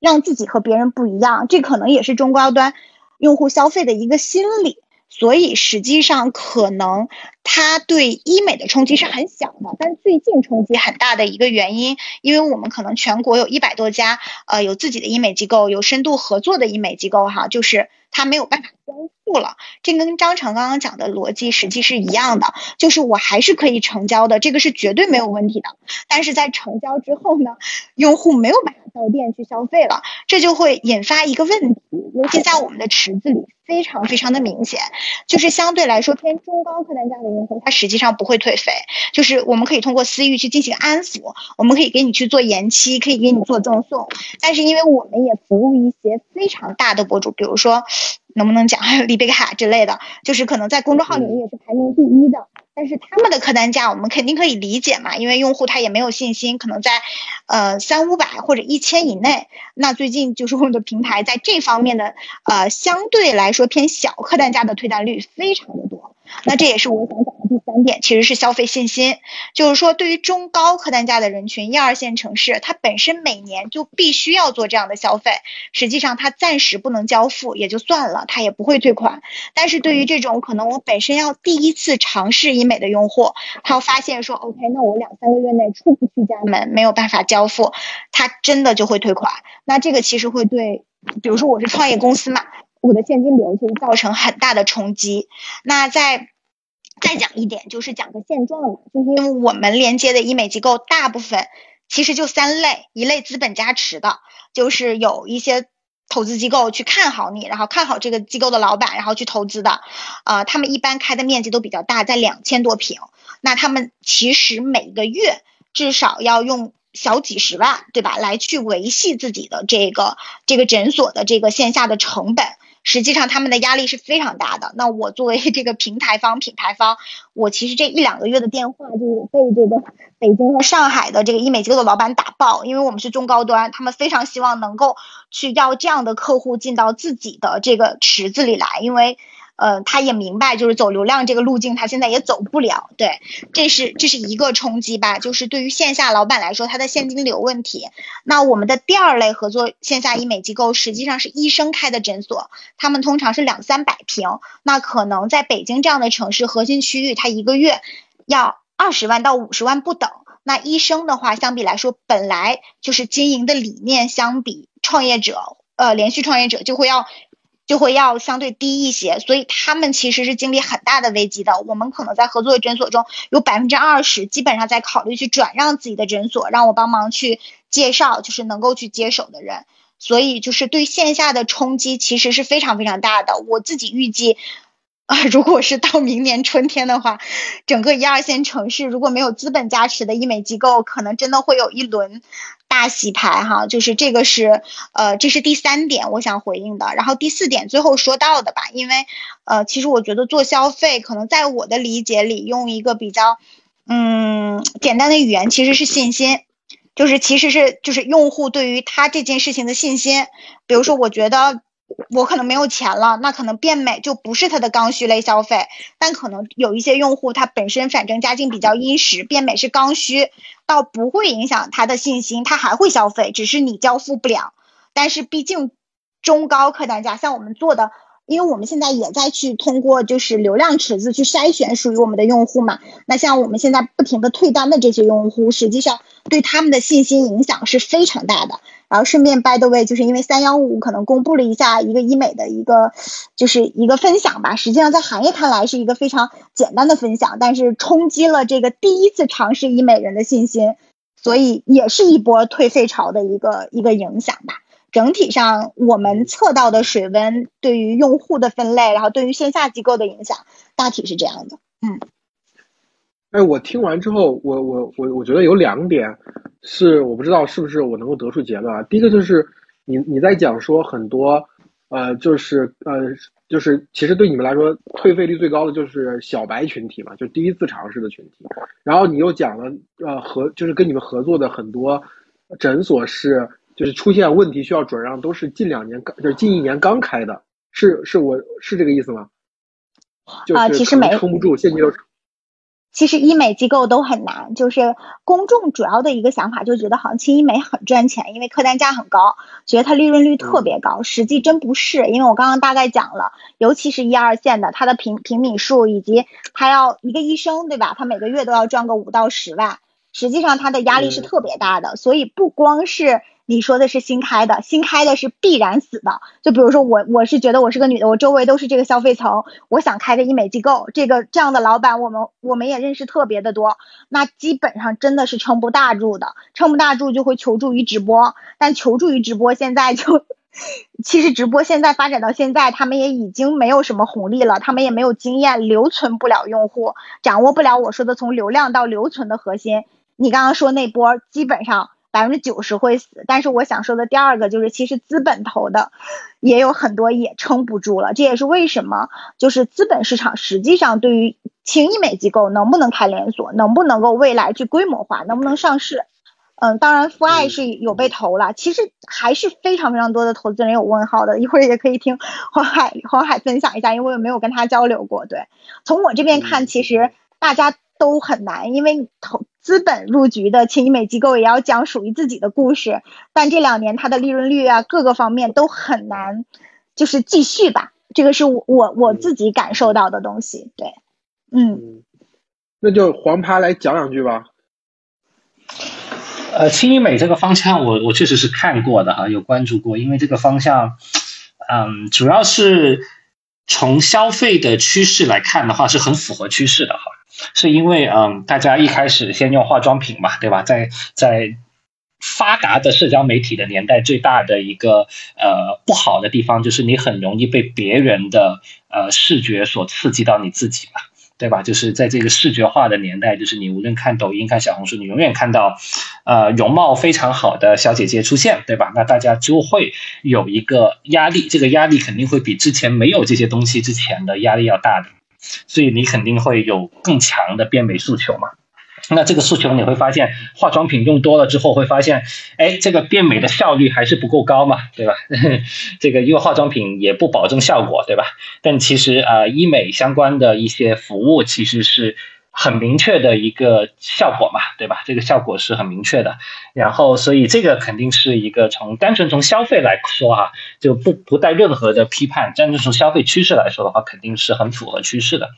让自己和别人不一样，这可能也是中高端用户消费的一个心理。所以实际上，可能它对医美的冲击是很小的。但最近冲击很大的一个原因，因为我们可能全国有一百多家，呃，有自己的医美机构，有深度合作的医美机构，哈，就是它没有办法户了。这跟张成刚刚讲的逻辑实际是一样的，就是我还是可以成交的，这个是绝对没有问题的。但是在成交之后呢，用户没有办法到店去消费了，这就会引发一个问题，尤其在我们的池子里非常非常的明显，就是相对来说偏中高客单价的用户，他实际上不会退费，就是我们可以通过私域去进行安抚，我们可以给你去做延期，可以给你做赠送，但是因为我们也服务一些非常大的博主，比如说能不能讲还有丽贝卡之类的，就是可能在公众号里面也是排名第一的。但是他们的客单价我们肯定可以理解嘛，因为用户他也没有信心，可能在呃三五百或者一千以内。那最近就是我们的平台在这方面的呃相对来说偏小客单价的退单率非常的多。那这也是我想讲的第三点，其实是消费信心。就是说，对于中高客单价的人群，一二线城市，它本身每年就必须要做这样的消费。实际上，它暂时不能交付也就算了，它也不会退款。但是对于这种可能我本身要第一次尝试医美的用户，他发现说，OK，那我两三个月内出不去家门，没有办法交付，他真的就会退款。那这个其实会对，比如说我是创业公司嘛。我的现金流就会造成很大的冲击。那再再讲一点，就是讲个现状，就是因为我们连接的医美机构大部分其实就三类：一类资本加持的，就是有一些投资机构去看好你，然后看好这个机构的老板，然后去投资的。啊，他们一般开的面积都比较大，在两千多平。那他们其实每个月至少要用小几十万，对吧？来去维系自己的这个这个诊所的这个线下的成本。实际上他们的压力是非常大的。那我作为这个平台方、品牌方，我其实这一两个月的电话就被这个北京和上海的这个医美机构的老板打爆，因为我们是中高端，他们非常希望能够去要这样的客户进到自己的这个池子里来，因为。呃，他也明白，就是走流量这个路径，他现在也走不了。对，这是这是一个冲击吧，就是对于线下老板来说，他的现金流问题。那我们的第二类合作线下医美机构，实际上是医生开的诊所，他们通常是两三百平，那可能在北京这样的城市核心区域，他一个月要二十万到五十万不等。那医生的话，相比来说，本来就是经营的理念，相比创业者，呃，连续创业者就会要。就会要相对低一些，所以他们其实是经历很大的危机的。我们可能在合作的诊所中有百分之二十，基本上在考虑去转让自己的诊所，让我帮忙去介绍，就是能够去接手的人。所以就是对线下的冲击其实是非常非常大的。我自己预计，啊，如果是到明年春天的话，整个一二线城市如果没有资本加持的医美机构，可能真的会有一轮。大洗牌哈，就是这个是，呃，这是第三点我想回应的。然后第四点最后说到的吧，因为，呃，其实我觉得做消费，可能在我的理解里，用一个比较，嗯，简单的语言，其实是信心，就是其实是就是用户对于他这件事情的信心。比如说，我觉得。我可能没有钱了，那可能变美就不是他的刚需类消费，但可能有一些用户他本身反正家境比较殷实，变美是刚需，倒不会影响他的信心，他还会消费，只是你交付不了。但是毕竟中高客单价，像我们做的。因为我们现在也在去通过就是流量池子去筛选属于我们的用户嘛，那像我们现在不停的退单的这些用户，实际上对他们的信心影响是非常大的。然后顺便 by the way，就是因为三幺五可能公布了一下一个医美的一个就是一个分享吧，实际上在行业看来是一个非常简单的分享，但是冲击了这个第一次尝试医美人的信心，所以也是一波退费潮的一个一个影响吧。整体上，我们测到的水温对于用户的分类，然后对于线下机构的影响，大体是这样的。嗯，哎，我听完之后，我我我我觉得有两点是我不知道是不是我能够得出结论啊。第一个就是你你在讲说很多呃，就是呃，就是其实对你们来说退费率最高的就是小白群体嘛，就第一次尝试的群体。然后你又讲了呃合就是跟你们合作的很多诊所是。就是出现问题需要转让，都是近两年刚，就是近一年刚开的，是是我是这个意思吗？啊，其实没撑不住，现金流。其实医美机构都很难，就是公众主要的一个想法就觉得好像轻医美很赚钱，因为客单价很高，觉得它利润率特别高，实际真不是，因为我刚刚大概讲了，尤其是一二线的，它的平平米数以及他要一个医生对吧？他每个月都要赚个五到十万，实际上他的压力是特别大的，所以不光是。你说的是新开的，新开的是必然死的。就比如说我，我是觉得我是个女的，我周围都是这个消费层，我想开个医美机构，这个这样的老板，我们我们也认识特别的多。那基本上真的是撑不大住的，撑不大住就会求助于直播，但求助于直播现在就，其实直播现在发展到现在，他们也已经没有什么红利了，他们也没有经验，留存不了用户，掌握不了我说的从流量到留存的核心。你刚刚说那波基本上。百分之九十会死，但是我想说的第二个就是，其实资本投的也有很多也撑不住了，这也是为什么，就是资本市场实际上对于轻医美机构能不能开连锁，能不能够未来去规模化，能不能上市，嗯，当然父爱是有被投了，其实还是非常非常多的投资人有问号的，一会儿也可以听黄海黄海分享一下，因为我没有跟他交流过，对，从我这边看，其实大家。都很难，因为投资本入局的轻医美机构也要讲属于自己的故事，但这两年它的利润率啊，各个方面都很难，就是继续吧。这个是我我我自己感受到的东西。对，嗯，那就黄趴来讲两句吧。呃，轻医美这个方向，我我确实是看过的哈，有关注过，因为这个方向，嗯，主要是从消费的趋势来看的话，是很符合趋势的哈。是因为嗯，大家一开始先用化妆品嘛，对吧？在在发达的社交媒体的年代，最大的一个呃不好的地方就是你很容易被别人的呃视觉所刺激到你自己嘛，对吧？就是在这个视觉化的年代，就是你无论看抖音、看小红书，你永远看到呃容貌非常好的小姐姐出现，对吧？那大家就会有一个压力，这个压力肯定会比之前没有这些东西之前的压力要大的。所以你肯定会有更强的变美诉求嘛？那这个诉求你会发现，化妆品用多了之后会发现，哎，这个变美的效率还是不够高嘛，对吧？这个因为化妆品也不保证效果，对吧？但其实啊，医美相关的一些服务其实是。很明确的一个效果嘛，对吧？这个效果是很明确的，然后所以这个肯定是一个从单纯从消费来说啊，就不不带任何的批判，单纯从消费趋势来说的话，肯定是很符合趋势的。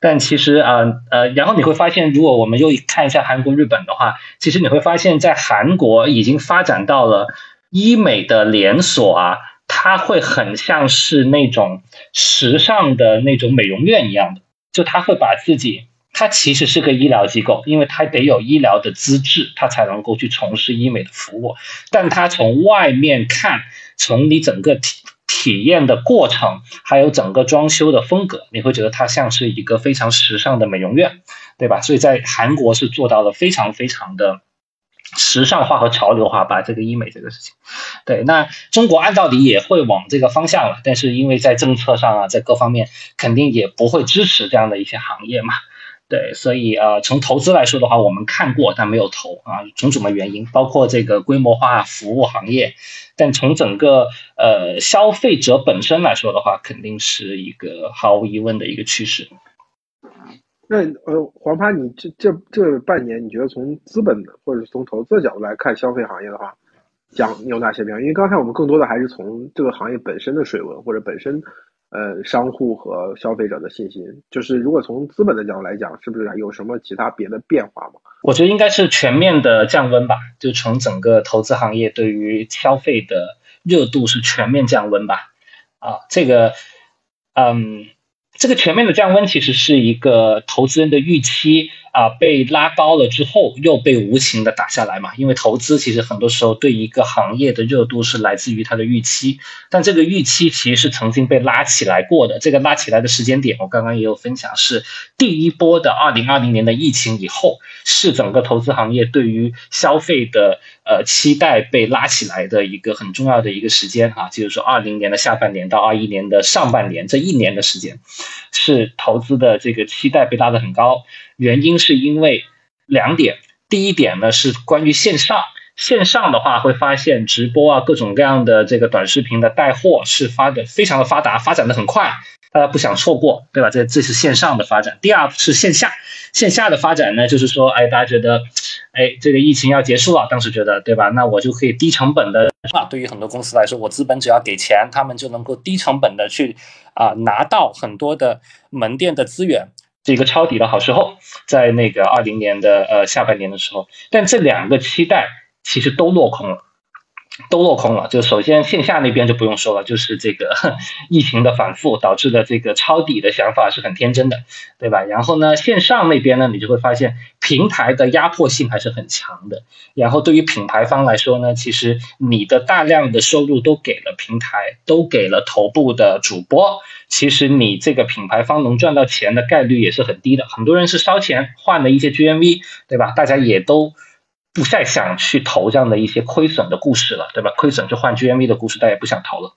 但其实啊呃，然后你会发现，如果我们又看一下韩国、日本的话，其实你会发现在韩国已经发展到了医美的连锁啊，它会很像是那种时尚的那种美容院一样的，就他会把自己。它其实是个医疗机构，因为它得有医疗的资质，它才能够去从事医美的服务。但它从外面看，从你整个体体验的过程，还有整个装修的风格，你会觉得它像是一个非常时尚的美容院，对吧？所以在韩国是做到了非常非常的时尚化和潮流化，把这个医美这个事情。对，那中国按道理也会往这个方向了，但是因为在政策上啊，在各方面肯定也不会支持这样的一些行业嘛。对，所以呃，从投资来说的话，我们看过但没有投啊，种种的原因，包括这个规模化服务行业。但从整个呃消费者本身来说的话，肯定是一个毫无疑问的一个趋势。那呃，黄趴，你这这这半年，你觉得从资本的或者是从投资的角度来看消费行业的话，讲有哪些变化？因为刚才我们更多的还是从这个行业本身的水文或者本身。呃，商户和消费者的信心，就是如果从资本的角度来讲，是不是有什么其他别的变化吗？我觉得应该是全面的降温吧，就从整个投资行业对于消费的热度是全面降温吧。啊，这个，嗯，这个全面的降温其实是一个投资人的预期。啊，被拉高了之后又被无情的打下来嘛？因为投资其实很多时候对一个行业的热度是来自于它的预期，但这个预期其实是曾经被拉起来过的。这个拉起来的时间点，我刚刚也有分享，是第一波的二零二零年的疫情以后，是整个投资行业对于消费的呃期待被拉起来的一个很重要的一个时间啊，就是说二零年的下半年到二一年的上半年这一年的时间，是投资的这个期待被拉得很高。原因是因为两点，第一点呢是关于线上，线上的话会发现直播啊各种各样的这个短视频的带货是发的非常的发达，发展的很快，大家不想错过，对吧？这这是线上的发展。第二是线下，线下的发展呢就是说，哎，大家觉得，哎，这个疫情要结束了，当时觉得，对吧？那我就可以低成本的，啊，对于很多公司来说，我资本只要给钱，他们就能够低成本的去啊拿到很多的门店的资源。一个抄底的好时候，在那个二零年的呃下半年的时候，但这两个期待其实都落空了，都落空了。就首先线下那边就不用说了，就是这个 疫情的反复导致的这个抄底的想法是很天真的，对吧？然后呢，线上那边呢，你就会发现平台的压迫性还是很强的。然后对于品牌方来说呢，其实你的大量的收入都给了平台，都给了头部的主播，其实你这个品牌方能赚到钱的概率也是很低的。很多人是烧钱换了一些 GMV，对吧？大家也都。不再想去投这样的一些亏损的故事了，对吧？亏损就换 GMV 的故事，大家也不想投了。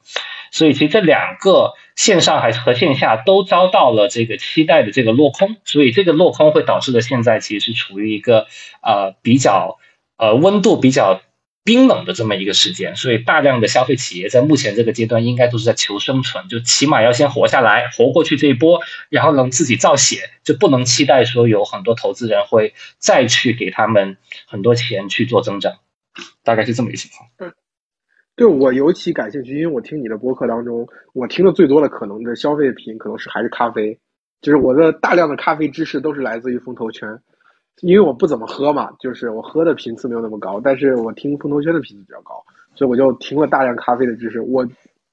所以其实这两个线上还是和线下都遭到了这个期待的这个落空，所以这个落空会导致的现在其实是处于一个呃比较呃温度比较。冰冷的这么一个时间，所以大量的消费企业在目前这个阶段应该都是在求生存，就起码要先活下来，活过去这一波，然后能自己造血，就不能期待说有很多投资人会再去给他们很多钱去做增长，大概是这么一个情况。对，对我尤其感兴趣，因为我听你的播客当中，我听的最多的可能的消费品可能是还是咖啡，就是我的大量的咖啡知识都是来自于风投圈。因为我不怎么喝嘛，就是我喝的频次没有那么高，但是我听风投圈的频次比较高，所以我就听了大量咖啡的知识。我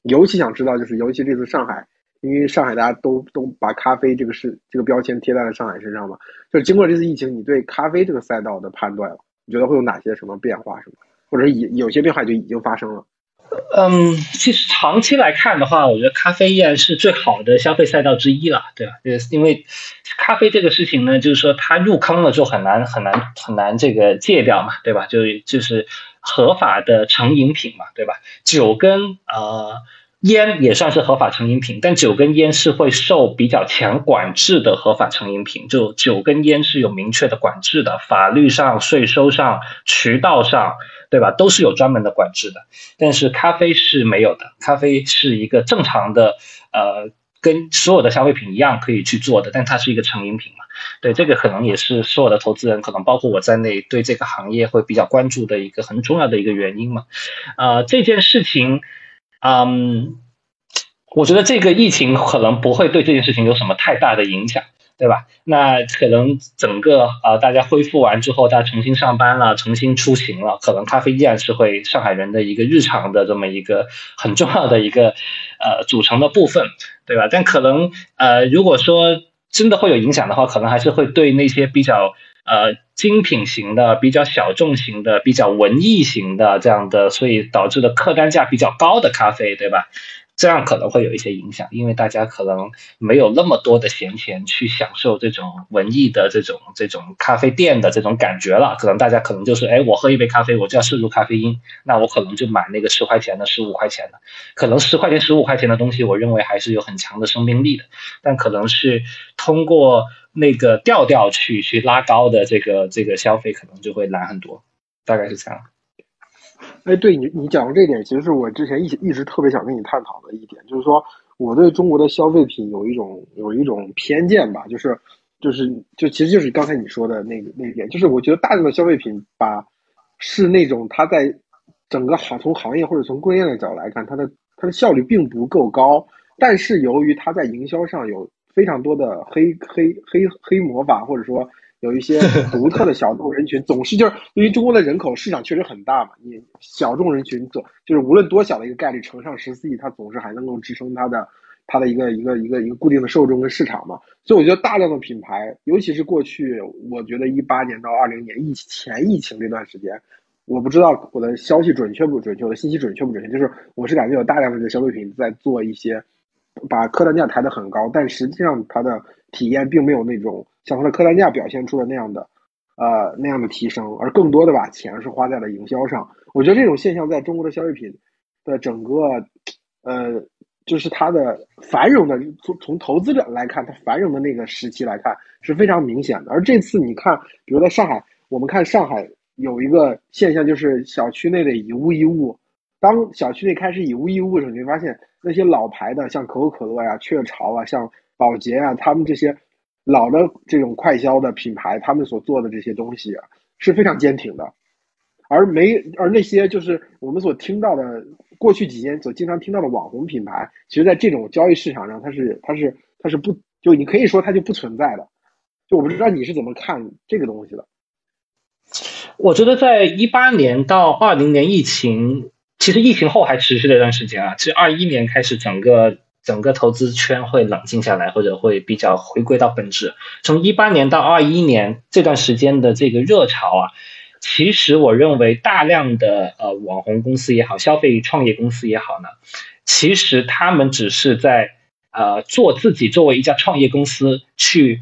尤其想知道，就是尤其这次上海，因为上海大家都都把咖啡这个是这个标签贴在了上海身上嘛，就是经过这次疫情，你对咖啡这个赛道的判断，你觉得会有哪些什么变化？什么，或者已有些变化就已经发生了？嗯，其实长期来看的话，我觉得咖啡依然是最好的消费赛道之一了，对吧？呃，因为咖啡这个事情呢，就是说它入坑了就很难很难很难这个戒掉嘛，对吧？就就是合法的成瘾品嘛，对吧？酒跟呃烟也算是合法成瘾品，但酒跟烟是会受比较强管制的合法成瘾品，就酒跟烟是有明确的管制的，法律上、税收上、渠道上。对吧？都是有专门的管制的，但是咖啡是没有的。咖啡是一个正常的，呃，跟所有的消费品一样可以去做的，但它是一个成瘾品嘛。对，这个可能也是所有的投资人，可能包括我在内，对这个行业会比较关注的一个很重要的一个原因嘛。啊，这件事情，嗯，我觉得这个疫情可能不会对这件事情有什么太大的影响。对吧？那可能整个呃，大家恢复完之后，大家重新上班了，重新出行了，可能咖啡依然是会上海人的一个日常的这么一个很重要的一个呃组成的部分，对吧？但可能呃，如果说真的会有影响的话，可能还是会对那些比较呃精品型的、比较小众型的、比较文艺型的这样的，所以导致的客单价比较高的咖啡，对吧？这样可能会有一些影响，因为大家可能没有那么多的闲钱去享受这种文艺的这种这种咖啡店的这种感觉了。可能大家可能就是，哎，我喝一杯咖啡，我就要摄入咖啡因，那我可能就买那个十块钱的、十五块钱的。可能十块钱、十五块钱的东西，我认为还是有很强的生命力的，但可能是通过那个调调去去拉高的这个这个消费，可能就会难很多。大概是这样。哎，对你，你讲的这点，其实是我之前一一直特别想跟你探讨的一点，就是说我对中国的消费品有一种有一种偏见吧，就是就是就其实就是刚才你说的那个那点，就是我觉得大量的消费品把是那种它在整个行从行业或者从供应链的角度来看，它的它的效率并不够高，但是由于它在营销上有非常多的黑黑黑黑魔法，或者说。有一些独特的小众人群，总是就是因为中国的人口市场确实很大嘛，你小众人群总就是无论多小的一个概率乘上十四亿，它总是还能够支撑它的它的一个一个一个一个固定的受众跟市场嘛。所以我觉得大量的品牌，尤其是过去，我觉得一八年到二零年疫前疫情这段时间，我不知道我的消息准确不准确，我的信息准确不准确，就是我是感觉有大量的这个消费品在做一些把客单价抬得很高，但实际上它的体验并没有那种。像它的客单价表现出的那样的，呃，那样的提升，而更多的把钱是花在了营销上。我觉得这种现象在中国的消费品的整个，呃，就是它的繁荣的从从投资者来看，它繁荣的那个时期来看是非常明显的。而这次你看，比如在上海，我们看上海有一个现象，就是小区内的以物易物。当小区内开始以物易物的时候，你会发现那些老牌的，像可口可乐呀、雀巢啊、像宝洁啊，他们这些。老的这种快消的品牌，他们所做的这些东西啊是非常坚挺的，而没而那些就是我们所听到的过去几年所经常听到的网红品牌，其实在这种交易市场上，它是它是它是不就你可以说它就不存在的。就我不知道你是怎么看这个东西的。我觉得在一八年到二零年疫情其实疫情后还持续了一段时间啊，其实二一年开始整个整个投资圈会冷静下来，或者会比较回归到本质。从一八年到二一年这段时间的这个热潮啊，其实我认为大量的呃网红公司也好，消费创业公司也好呢，其实他们只是在呃做自己作为一家创业公司去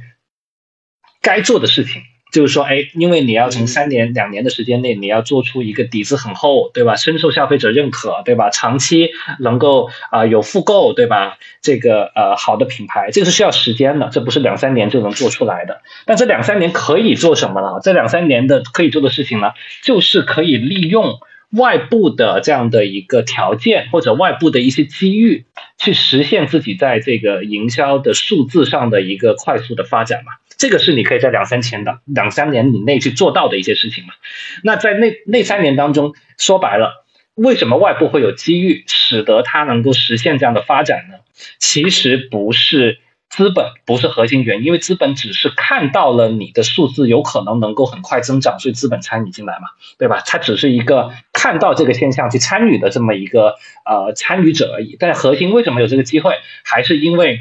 该做的事情。就是说，哎，因为你要从三年、两年的时间内，你要做出一个底子很厚，对吧？深受消费者认可，对吧？长期能够啊有复购，对吧？这个呃好的品牌，这个是需要时间的，这不是两三年就能做出来的。但这两三年可以做什么呢？这两三年的可以做的事情呢，就是可以利用外部的这样的一个条件或者外部的一些机遇，去实现自己在这个营销的数字上的一个快速的发展嘛。这个是你可以在两三千的两三年以内去做到的一些事情嘛？那在那那三年当中，说白了，为什么外部会有机遇，使得它能够实现这样的发展呢？其实不是资本，不是核心原因，因为资本只是看到了你的数字有可能能够很快增长，所以资本参与进来嘛，对吧？它只是一个看到这个现象去参与的这么一个呃参与者而已。但核心为什么有这个机会，还是因为。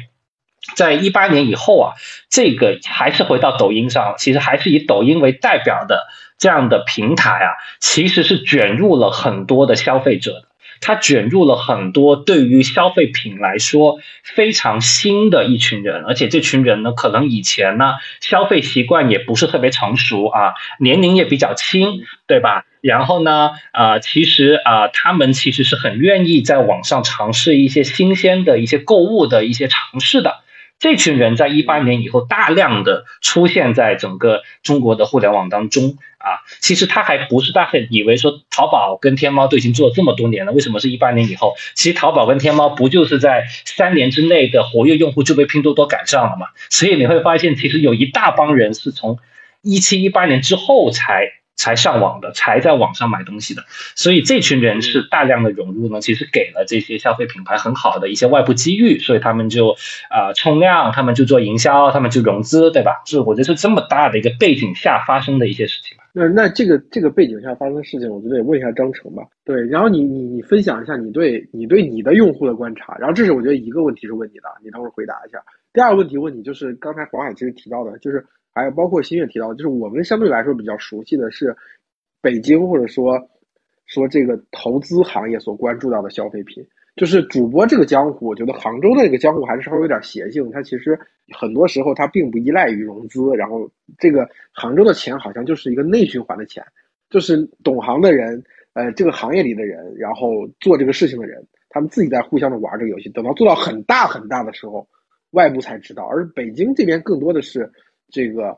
在一八年以后啊，这个还是回到抖音上，其实还是以抖音为代表的这样的平台啊，其实是卷入了很多的消费者的，它卷入了很多对于消费品来说非常新的一群人，而且这群人呢，可能以前呢消费习惯也不是特别成熟啊，年龄也比较轻，对吧？然后呢，啊，其实啊，他们其实是很愿意在网上尝试一些新鲜的一些购物的一些尝试的。这群人在一八年以后大量的出现在整个中国的互联网当中啊，其实他还不是大家以为说淘宝跟天猫都已经做了这么多年了，为什么是一八年以后？其实淘宝跟天猫不就是在三年之内的活跃用户就被拼多多赶上了嘛？所以你会发现，其实有一大帮人是从一七一八年之后才。才上网的，才在网上买东西的，所以这群人是大量的涌入呢，其实给了这些消费品牌很好的一些外部机遇，所以他们就啊冲量，他们就做营销，他们就融资，对吧？是我觉得是这么大的一个背景下发生的一些事情。那那这个这个背景下发生的事情，我觉得也问一下张成吧。对，然后你你你分享一下你对你对你的用户的观察，然后这是我觉得一个问题是问你的，你等会儿回答一下。第二个问题问你就是刚才黄海其实提到的，就是。还有包括新月提到，就是我们相对来说比较熟悉的是北京或者说说这个投资行业所关注到的消费品，就是主播这个江湖。我觉得杭州的这个江湖还是稍微有点邪性，它其实很多时候它并不依赖于融资，然后这个杭州的钱好像就是一个内循环的钱，就是懂行的人，呃，这个行业里的人，然后做这个事情的人，他们自己在互相的玩这个游戏，等到做到很大很大的时候，外部才知道。而北京这边更多的是。这个，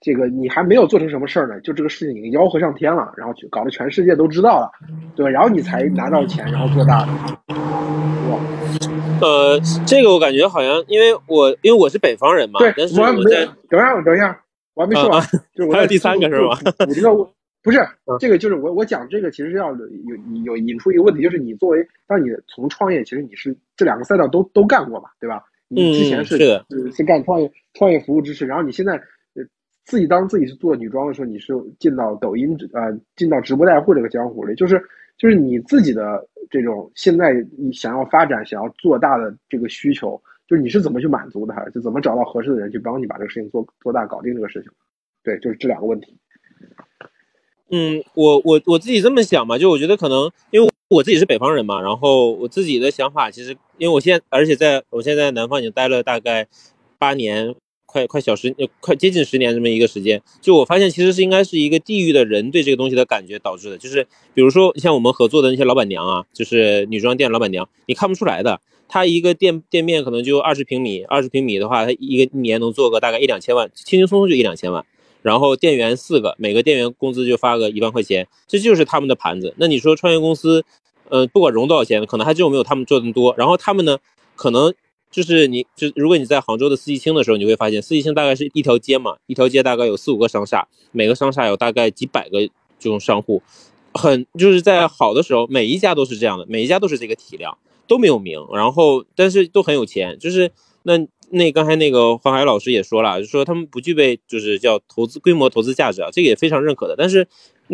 这个你还没有做成什么事儿呢，就这个事情已经吆喝上天了，然后搞得全世界都知道了，对吧？然后你才拿到钱，然后做大的。哇，呃，这个我感觉好像，因为我因为我是北方人嘛，对，但是我在等一下，等一下，我还没说完，就是还有第三个是吧？我这个，不是这个，就是我 我讲这个其实是要有有引出一个问题，就是你作为当你从创业，其实你是这两个赛道都都干过嘛，对吧？你之前是是是干创业创业服务支持，然后你现在呃自己当自己是做女装的时候，你是进到抖音呃进到直播带货这个江湖里，就是就是你自己的这种现在你想要发展想要做大的这个需求，就是你是怎么去满足的，就怎么找到合适的人去帮你把这个事情做做大搞定这个事情，对，就是这两个问题。嗯，我我我自己这么想嘛，就我觉得可能因为。我自己是北方人嘛，然后我自己的想法其实，因为我现在，而且在我现在在南方已经待了大概八年，快快小十，快接近十年这么一个时间，就我发现其实是应该是一个地域的人对这个东西的感觉导致的，就是比如说像我们合作的那些老板娘啊，就是女装店老板娘，你看不出来的，她一个店店面可能就二十平米，二十平米的话，她一个年能做个大概一两千万，轻轻松松就一两千万。然后店员四个，每个店员工资就发个一万块钱，这就是他们的盘子。那你说创业公司，呃，不管融多少钱，可能还就没有他们做的多。然后他们呢，可能就是你就如果你在杭州的四季青的时候，你会发现四季青大概是一条街嘛，一条街大概有四五个商厦，每个商厦有大概几百个这种商户，很就是在好的时候，每一家都是这样的，每一家都是这个体量，都没有名，然后但是都很有钱，就是那。那刚才那个黄海老师也说了，就说他们不具备就是叫投资规模投资价值啊，这个也非常认可的。但是，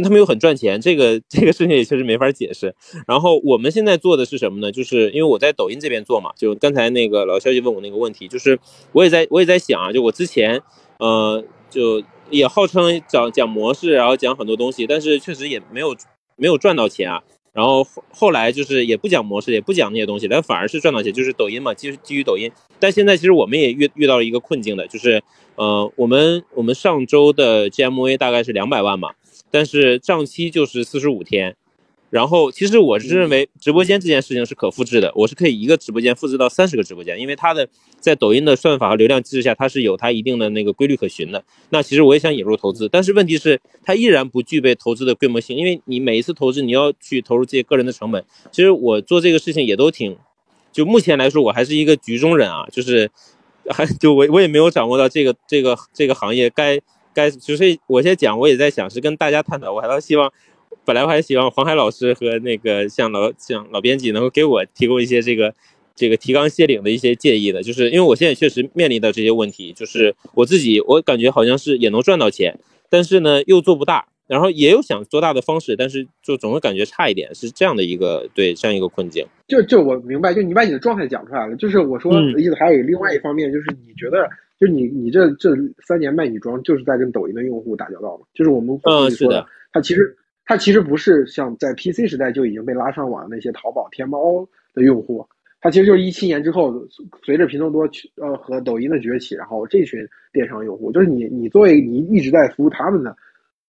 他们又很赚钱，这个这个事情也确实没法解释。然后我们现在做的是什么呢？就是因为我在抖音这边做嘛，就刚才那个老消息问我那个问题，就是我也在我也在想啊，就我之前呃就也号称讲讲模式，然后讲很多东西，但是确实也没有没有赚到钱啊。然后后来就是也不讲模式，也不讲那些东西，但反而是赚到钱，就是抖音嘛，基基于抖音。但现在其实我们也遇遇到了一个困境的，就是呃我们我们上周的 GMV 大概是两百万嘛。但是账期就是四十五天，然后其实我是认为直播间这件事情是可复制的，我是可以一个直播间复制到三十个直播间，因为它的在抖音的算法和流量机制下，它是有它一定的那个规律可循的。那其实我也想引入投资，但是问题是它依然不具备投资的规模性，因为你每一次投资你要去投入自己个人的成本。其实我做这个事情也都挺，就目前来说我还是一个局中人啊，就是还就我我也没有掌握到这个这个这个行业该。该就是我现在讲，我也在想是跟大家探讨。我还希望，本来我还希望黄海老师和那个像老像老编辑能够给我提供一些这个这个提纲挈领的一些建议的。就是因为我现在确实面临的这些问题，就是我自己我感觉好像是也能赚到钱，但是呢又做不大，然后也有想做大的方式，但是就总会感觉差一点，是这样的一个对这样一个困境。就就我明白，就你把你的状态讲出来了。就是我说的意思，还有另外一方面，就是你觉得。就你你这这三年卖女装，就是在跟抖音的用户打交道嘛？就是我们嗯是的，它其实它其实不是像在 PC 时代就已经被拉上网那些淘宝、天猫的用户，它其实就是一七年之后，随着拼多多呃和抖音的崛起，然后这群电商用户，就是你你作为你一直在服务他们的，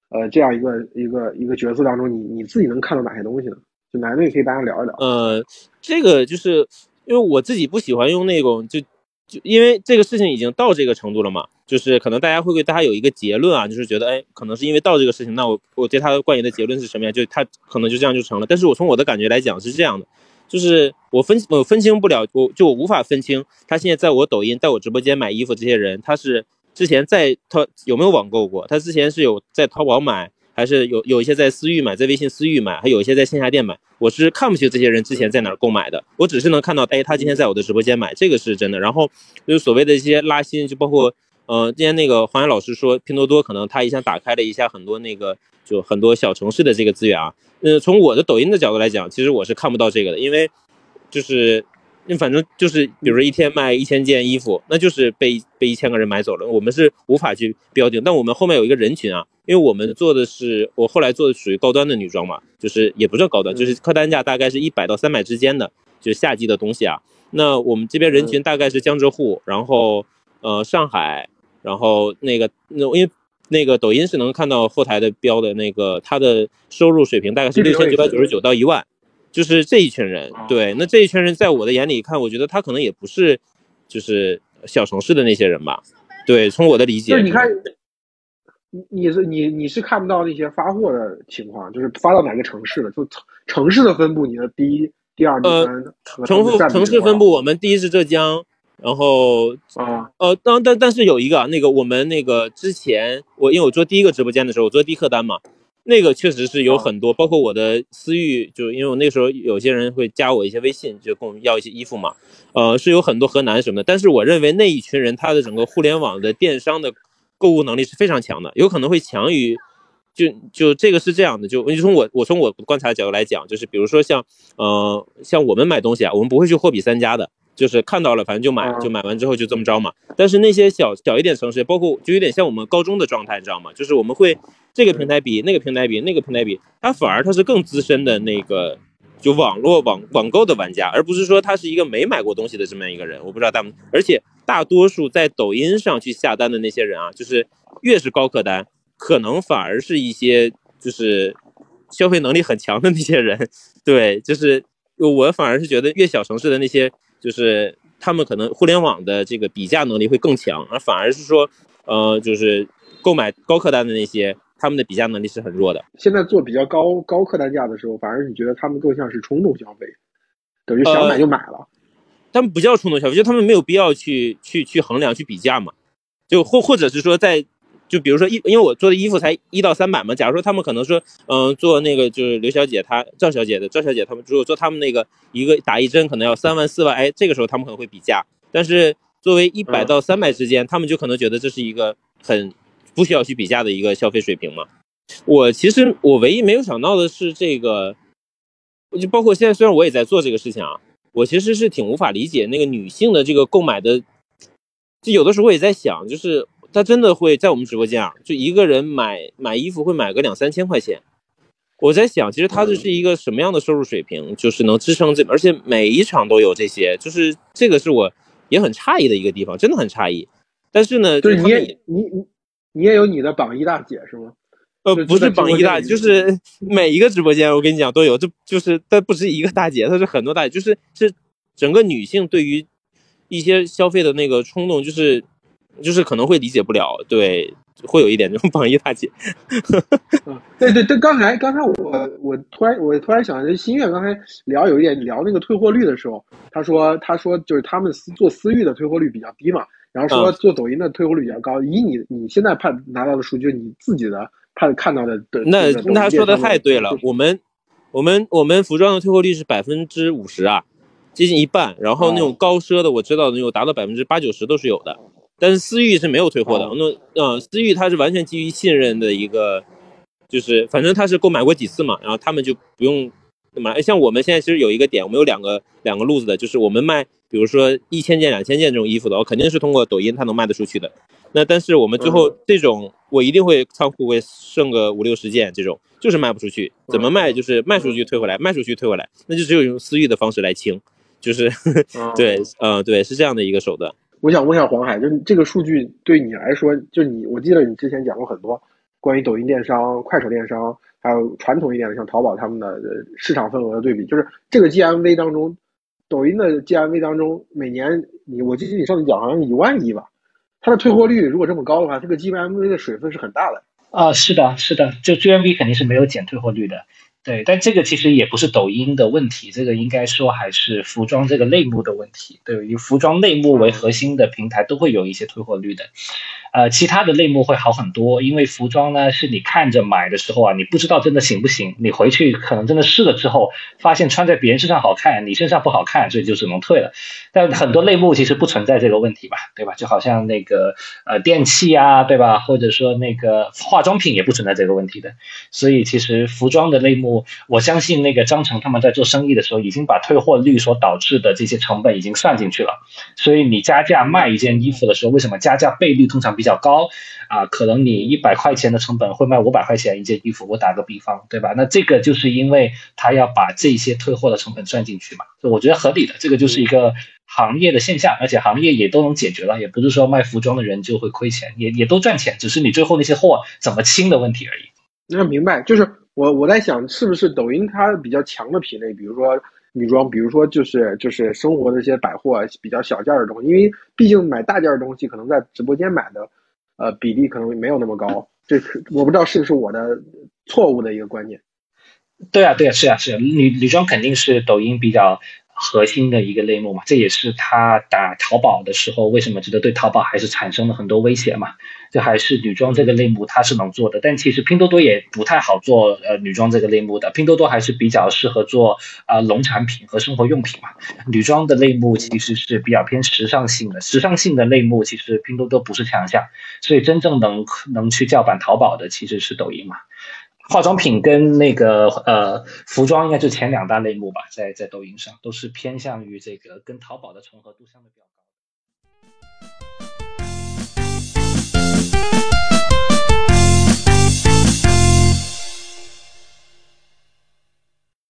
呃这样一个一个一个角色当中，你你自己能看到哪些东西呢？就哪位可以大家聊一聊？呃，这个就是因为我自己不喜欢用那种就。就因为这个事情已经到这个程度了嘛，就是可能大家会对大家有一个结论啊，就是觉得哎，可能是因为到这个事情，那我我对他关于的结论是什么呀？就他可能就这样就成了。但是我从我的感觉来讲是这样的，就是我分我分清不了，我就我无法分清他现在在我抖音在我直播间买衣服这些人，他是之前在淘有没有网购过？他之前是有在淘宝买。还是有有一些在私域买，在微信私域买，还有一些在线下店买。我是看不清这些人之前在哪儿购买的，我只是能看到，哎，他今天在我的直播间买，这个是真的。然后就是所谓的一些拉新，就包括，呃，今天那个黄岩老师说，拼多多可能他一下打开了一下很多那个，就很多小城市的这个资源啊。嗯，从我的抖音的角度来讲，其实我是看不到这个的，因为就是。那反正就是，比如说一天卖一千件衣服，那就是被被一千个人买走了。我们是无法去标定，但我们后面有一个人群啊，因为我们做的是我后来做的属于高端的女装嘛，就是也不叫高端，就是客单价大概是一百到三百之间的，就是夏季的东西啊。那我们这边人群大概是江浙沪，然后呃上海，然后那个那因为那个抖音是能看到后台的标的那个，他的收入水平大概是六千九百九十九到一万。就是这一群人，对，那这一群人在我的眼里看，我觉得他可能也不是，就是小城市的那些人吧。对，从我的理解，就是你看，你你是你你是看不到那些发货的情况，就是发到哪个城市的，就城市的分布，你的第一、第二、第三，城市城市分布，我们第一是浙江，然后啊呃，当但但是有一个那个我们那个之前我因为我做第一个直播间的时候，我做低客单嘛。那个确实是有很多，包括我的私域，就因为我那时候有些人会加我一些微信，就跟我们要一些衣服嘛，呃，是有很多河南什么的。但是我认为那一群人他的整个互联网的电商的购物能力是非常强的，有可能会强于，就就这个是这样的，就从我我从我观察的角度来讲，就是比如说像呃像我们买东西啊，我们不会去货比三家的。就是看到了，反正就买，就买完之后就这么着嘛。但是那些小小一点城市，包括就有点像我们高中的状态，你知道吗？就是我们会这个平台比那个平台比那个平台比，他反而他是更资深的那个，就网络网网购的玩家，而不是说他是一个没买过东西的这么样一个人。我不知道大们，而且大多数在抖音上去下单的那些人啊，就是越是高客单，可能反而是一些就是消费能力很强的那些人。对，就是我反而是觉得越小城市的那些。就是他们可能互联网的这个比价能力会更强，而反而是说，呃，就是购买高客单的那些，他们的比价能力是很弱的。现在做比较高高客单价的时候，反而你觉得他们更像是冲动消费，等于想买就买了。他们不叫冲动消费，就他们没有必要去去去衡量去比价嘛，就或或者是说在。就比如说一，因为我做的衣服才一到三百嘛。假如说他们可能说，嗯，做那个就是刘小姐她赵小姐的赵小姐他们如果做他们那个一个打一针可能要三万四万，哎，这个时候他们可能会比价。但是作为一百到三百之间，他们就可能觉得这是一个很不需要去比价的一个消费水平嘛。我其实我唯一没有想到的是这个，就包括现在虽然我也在做这个事情啊，我其实是挺无法理解那个女性的这个购买的，就有的时候我也在想，就是她真的会在我们直播间啊，就一个人买买衣服会买个两三千块钱。我在想，其实他这是一个什么样的收入水平，就是能支撑这，而且每一场都有这些，就是这个是我也很诧异的一个地方，真的很诧异。但是呢，就是你也你你你也有你的榜一大姐是吗？呃，不是榜一大，就是每一个直播间我跟你讲都有，这就是但不是一个大姐，她是很多大姐，就是是整个女性对于一些消费的那个冲动，就是就是可能会理解不了，对。会有一点这种榜一大姐，嗯，对对对，刚才刚才我我突然我突然想，这心月刚才聊有一点聊那个退货率的时候，他说他说就是他们私做私域的退货率比较低嘛，然后说做抖音的退货率比较高。以你你现在判拿到的数据，你自己的判看到的，那那他说的太对了，我们我们我们服装的退货率是百分之五十啊，接近一半，然后那种高奢的我知道的那种达到百分之八九十都是有的。但是私域是没有退货的，那嗯，私域它是完全基于信任的一个，就是反正他是购买过几次嘛，然后他们就不用买。像我们现在其实有一个点，我们有两个两个路子的，就是我们卖，比如说一千件、两千件这种衣服的，我肯定是通过抖音它能卖得出去的。那但是我们最后这种，我一定会仓库会剩个五六十件，这种就是卖不出去，怎么卖？就是卖出去退回来，卖出去退回来，那就只有用私域的方式来清，就是 对，嗯，对，是这样的一个手段。我想问一下黄海，就是这个数据对你来说，就你，我记得你之前讲过很多关于抖音电商、快手电商，还有传统一点的像淘宝他们的市场份额的对比，就是这个 GMV 当中，抖音的 GMV 当中，每年你，我记得你上次讲好像一万亿吧，它的退货率如果这么高的话，这个 GMV 的水分是很大的。啊，是的，是的，就 GMV 肯定是没有减退货率的。对，但这个其实也不是抖音的问题，这个应该说还是服装这个类目的问题。对，以服装类目为核心的平台都会有一些退货率的。呃，其他的类目会好很多，因为服装呢是你看着买的时候啊，你不知道真的行不行，你回去可能真的试了之后，发现穿在别人身上好看，你身上不好看，所以就只能退了。但很多类目其实不存在这个问题吧，对吧？就好像那个呃电器啊，对吧？或者说那个化妆品也不存在这个问题的。所以其实服装的类目，我相信那个张成他们在做生意的时候，已经把退货率所导致的这些成本已经算进去了。所以你加价卖一件衣服的时候，为什么加价倍率通常比？比较高啊，可能你一百块钱的成本会卖五百块钱一件衣服，我打个比方，对吧？那这个就是因为他要把这些退货的成本算进去嘛，我觉得合理的，这个就是一个行业的现象，而且行业也都能解决了，也不是说卖服装的人就会亏钱，也也都赚钱，只是你最后那些货怎么清的问题而已。那明白，就是我我在想，是不是抖音它比较强的品类，比如说女装，比如说就是就是生活的一些百货比较小件的东西，因为毕竟买大件的东西可能在直播间买的。呃，比例可能没有那么高，这我不知道是不是我的错误的一个观念。对啊，对啊，是啊，是啊，女女装肯定是抖音比较。核心的一个类目嘛，这也是他打淘宝的时候为什么觉得对淘宝还是产生了很多威胁嘛？这还是女装这个类目它是能做的，但其实拼多多也不太好做呃女装这个类目的，拼多多还是比较适合做啊农产品和生活用品嘛。女装的类目其实是比较偏时尚性的，时尚性的类目其实拼多多不是强项，所以真正能能去叫板淘宝的其实是抖音嘛。化妆品跟那个呃服装应该就前两大类目吧，在在抖音上都是偏向于这个跟淘宝的重合度相对比较。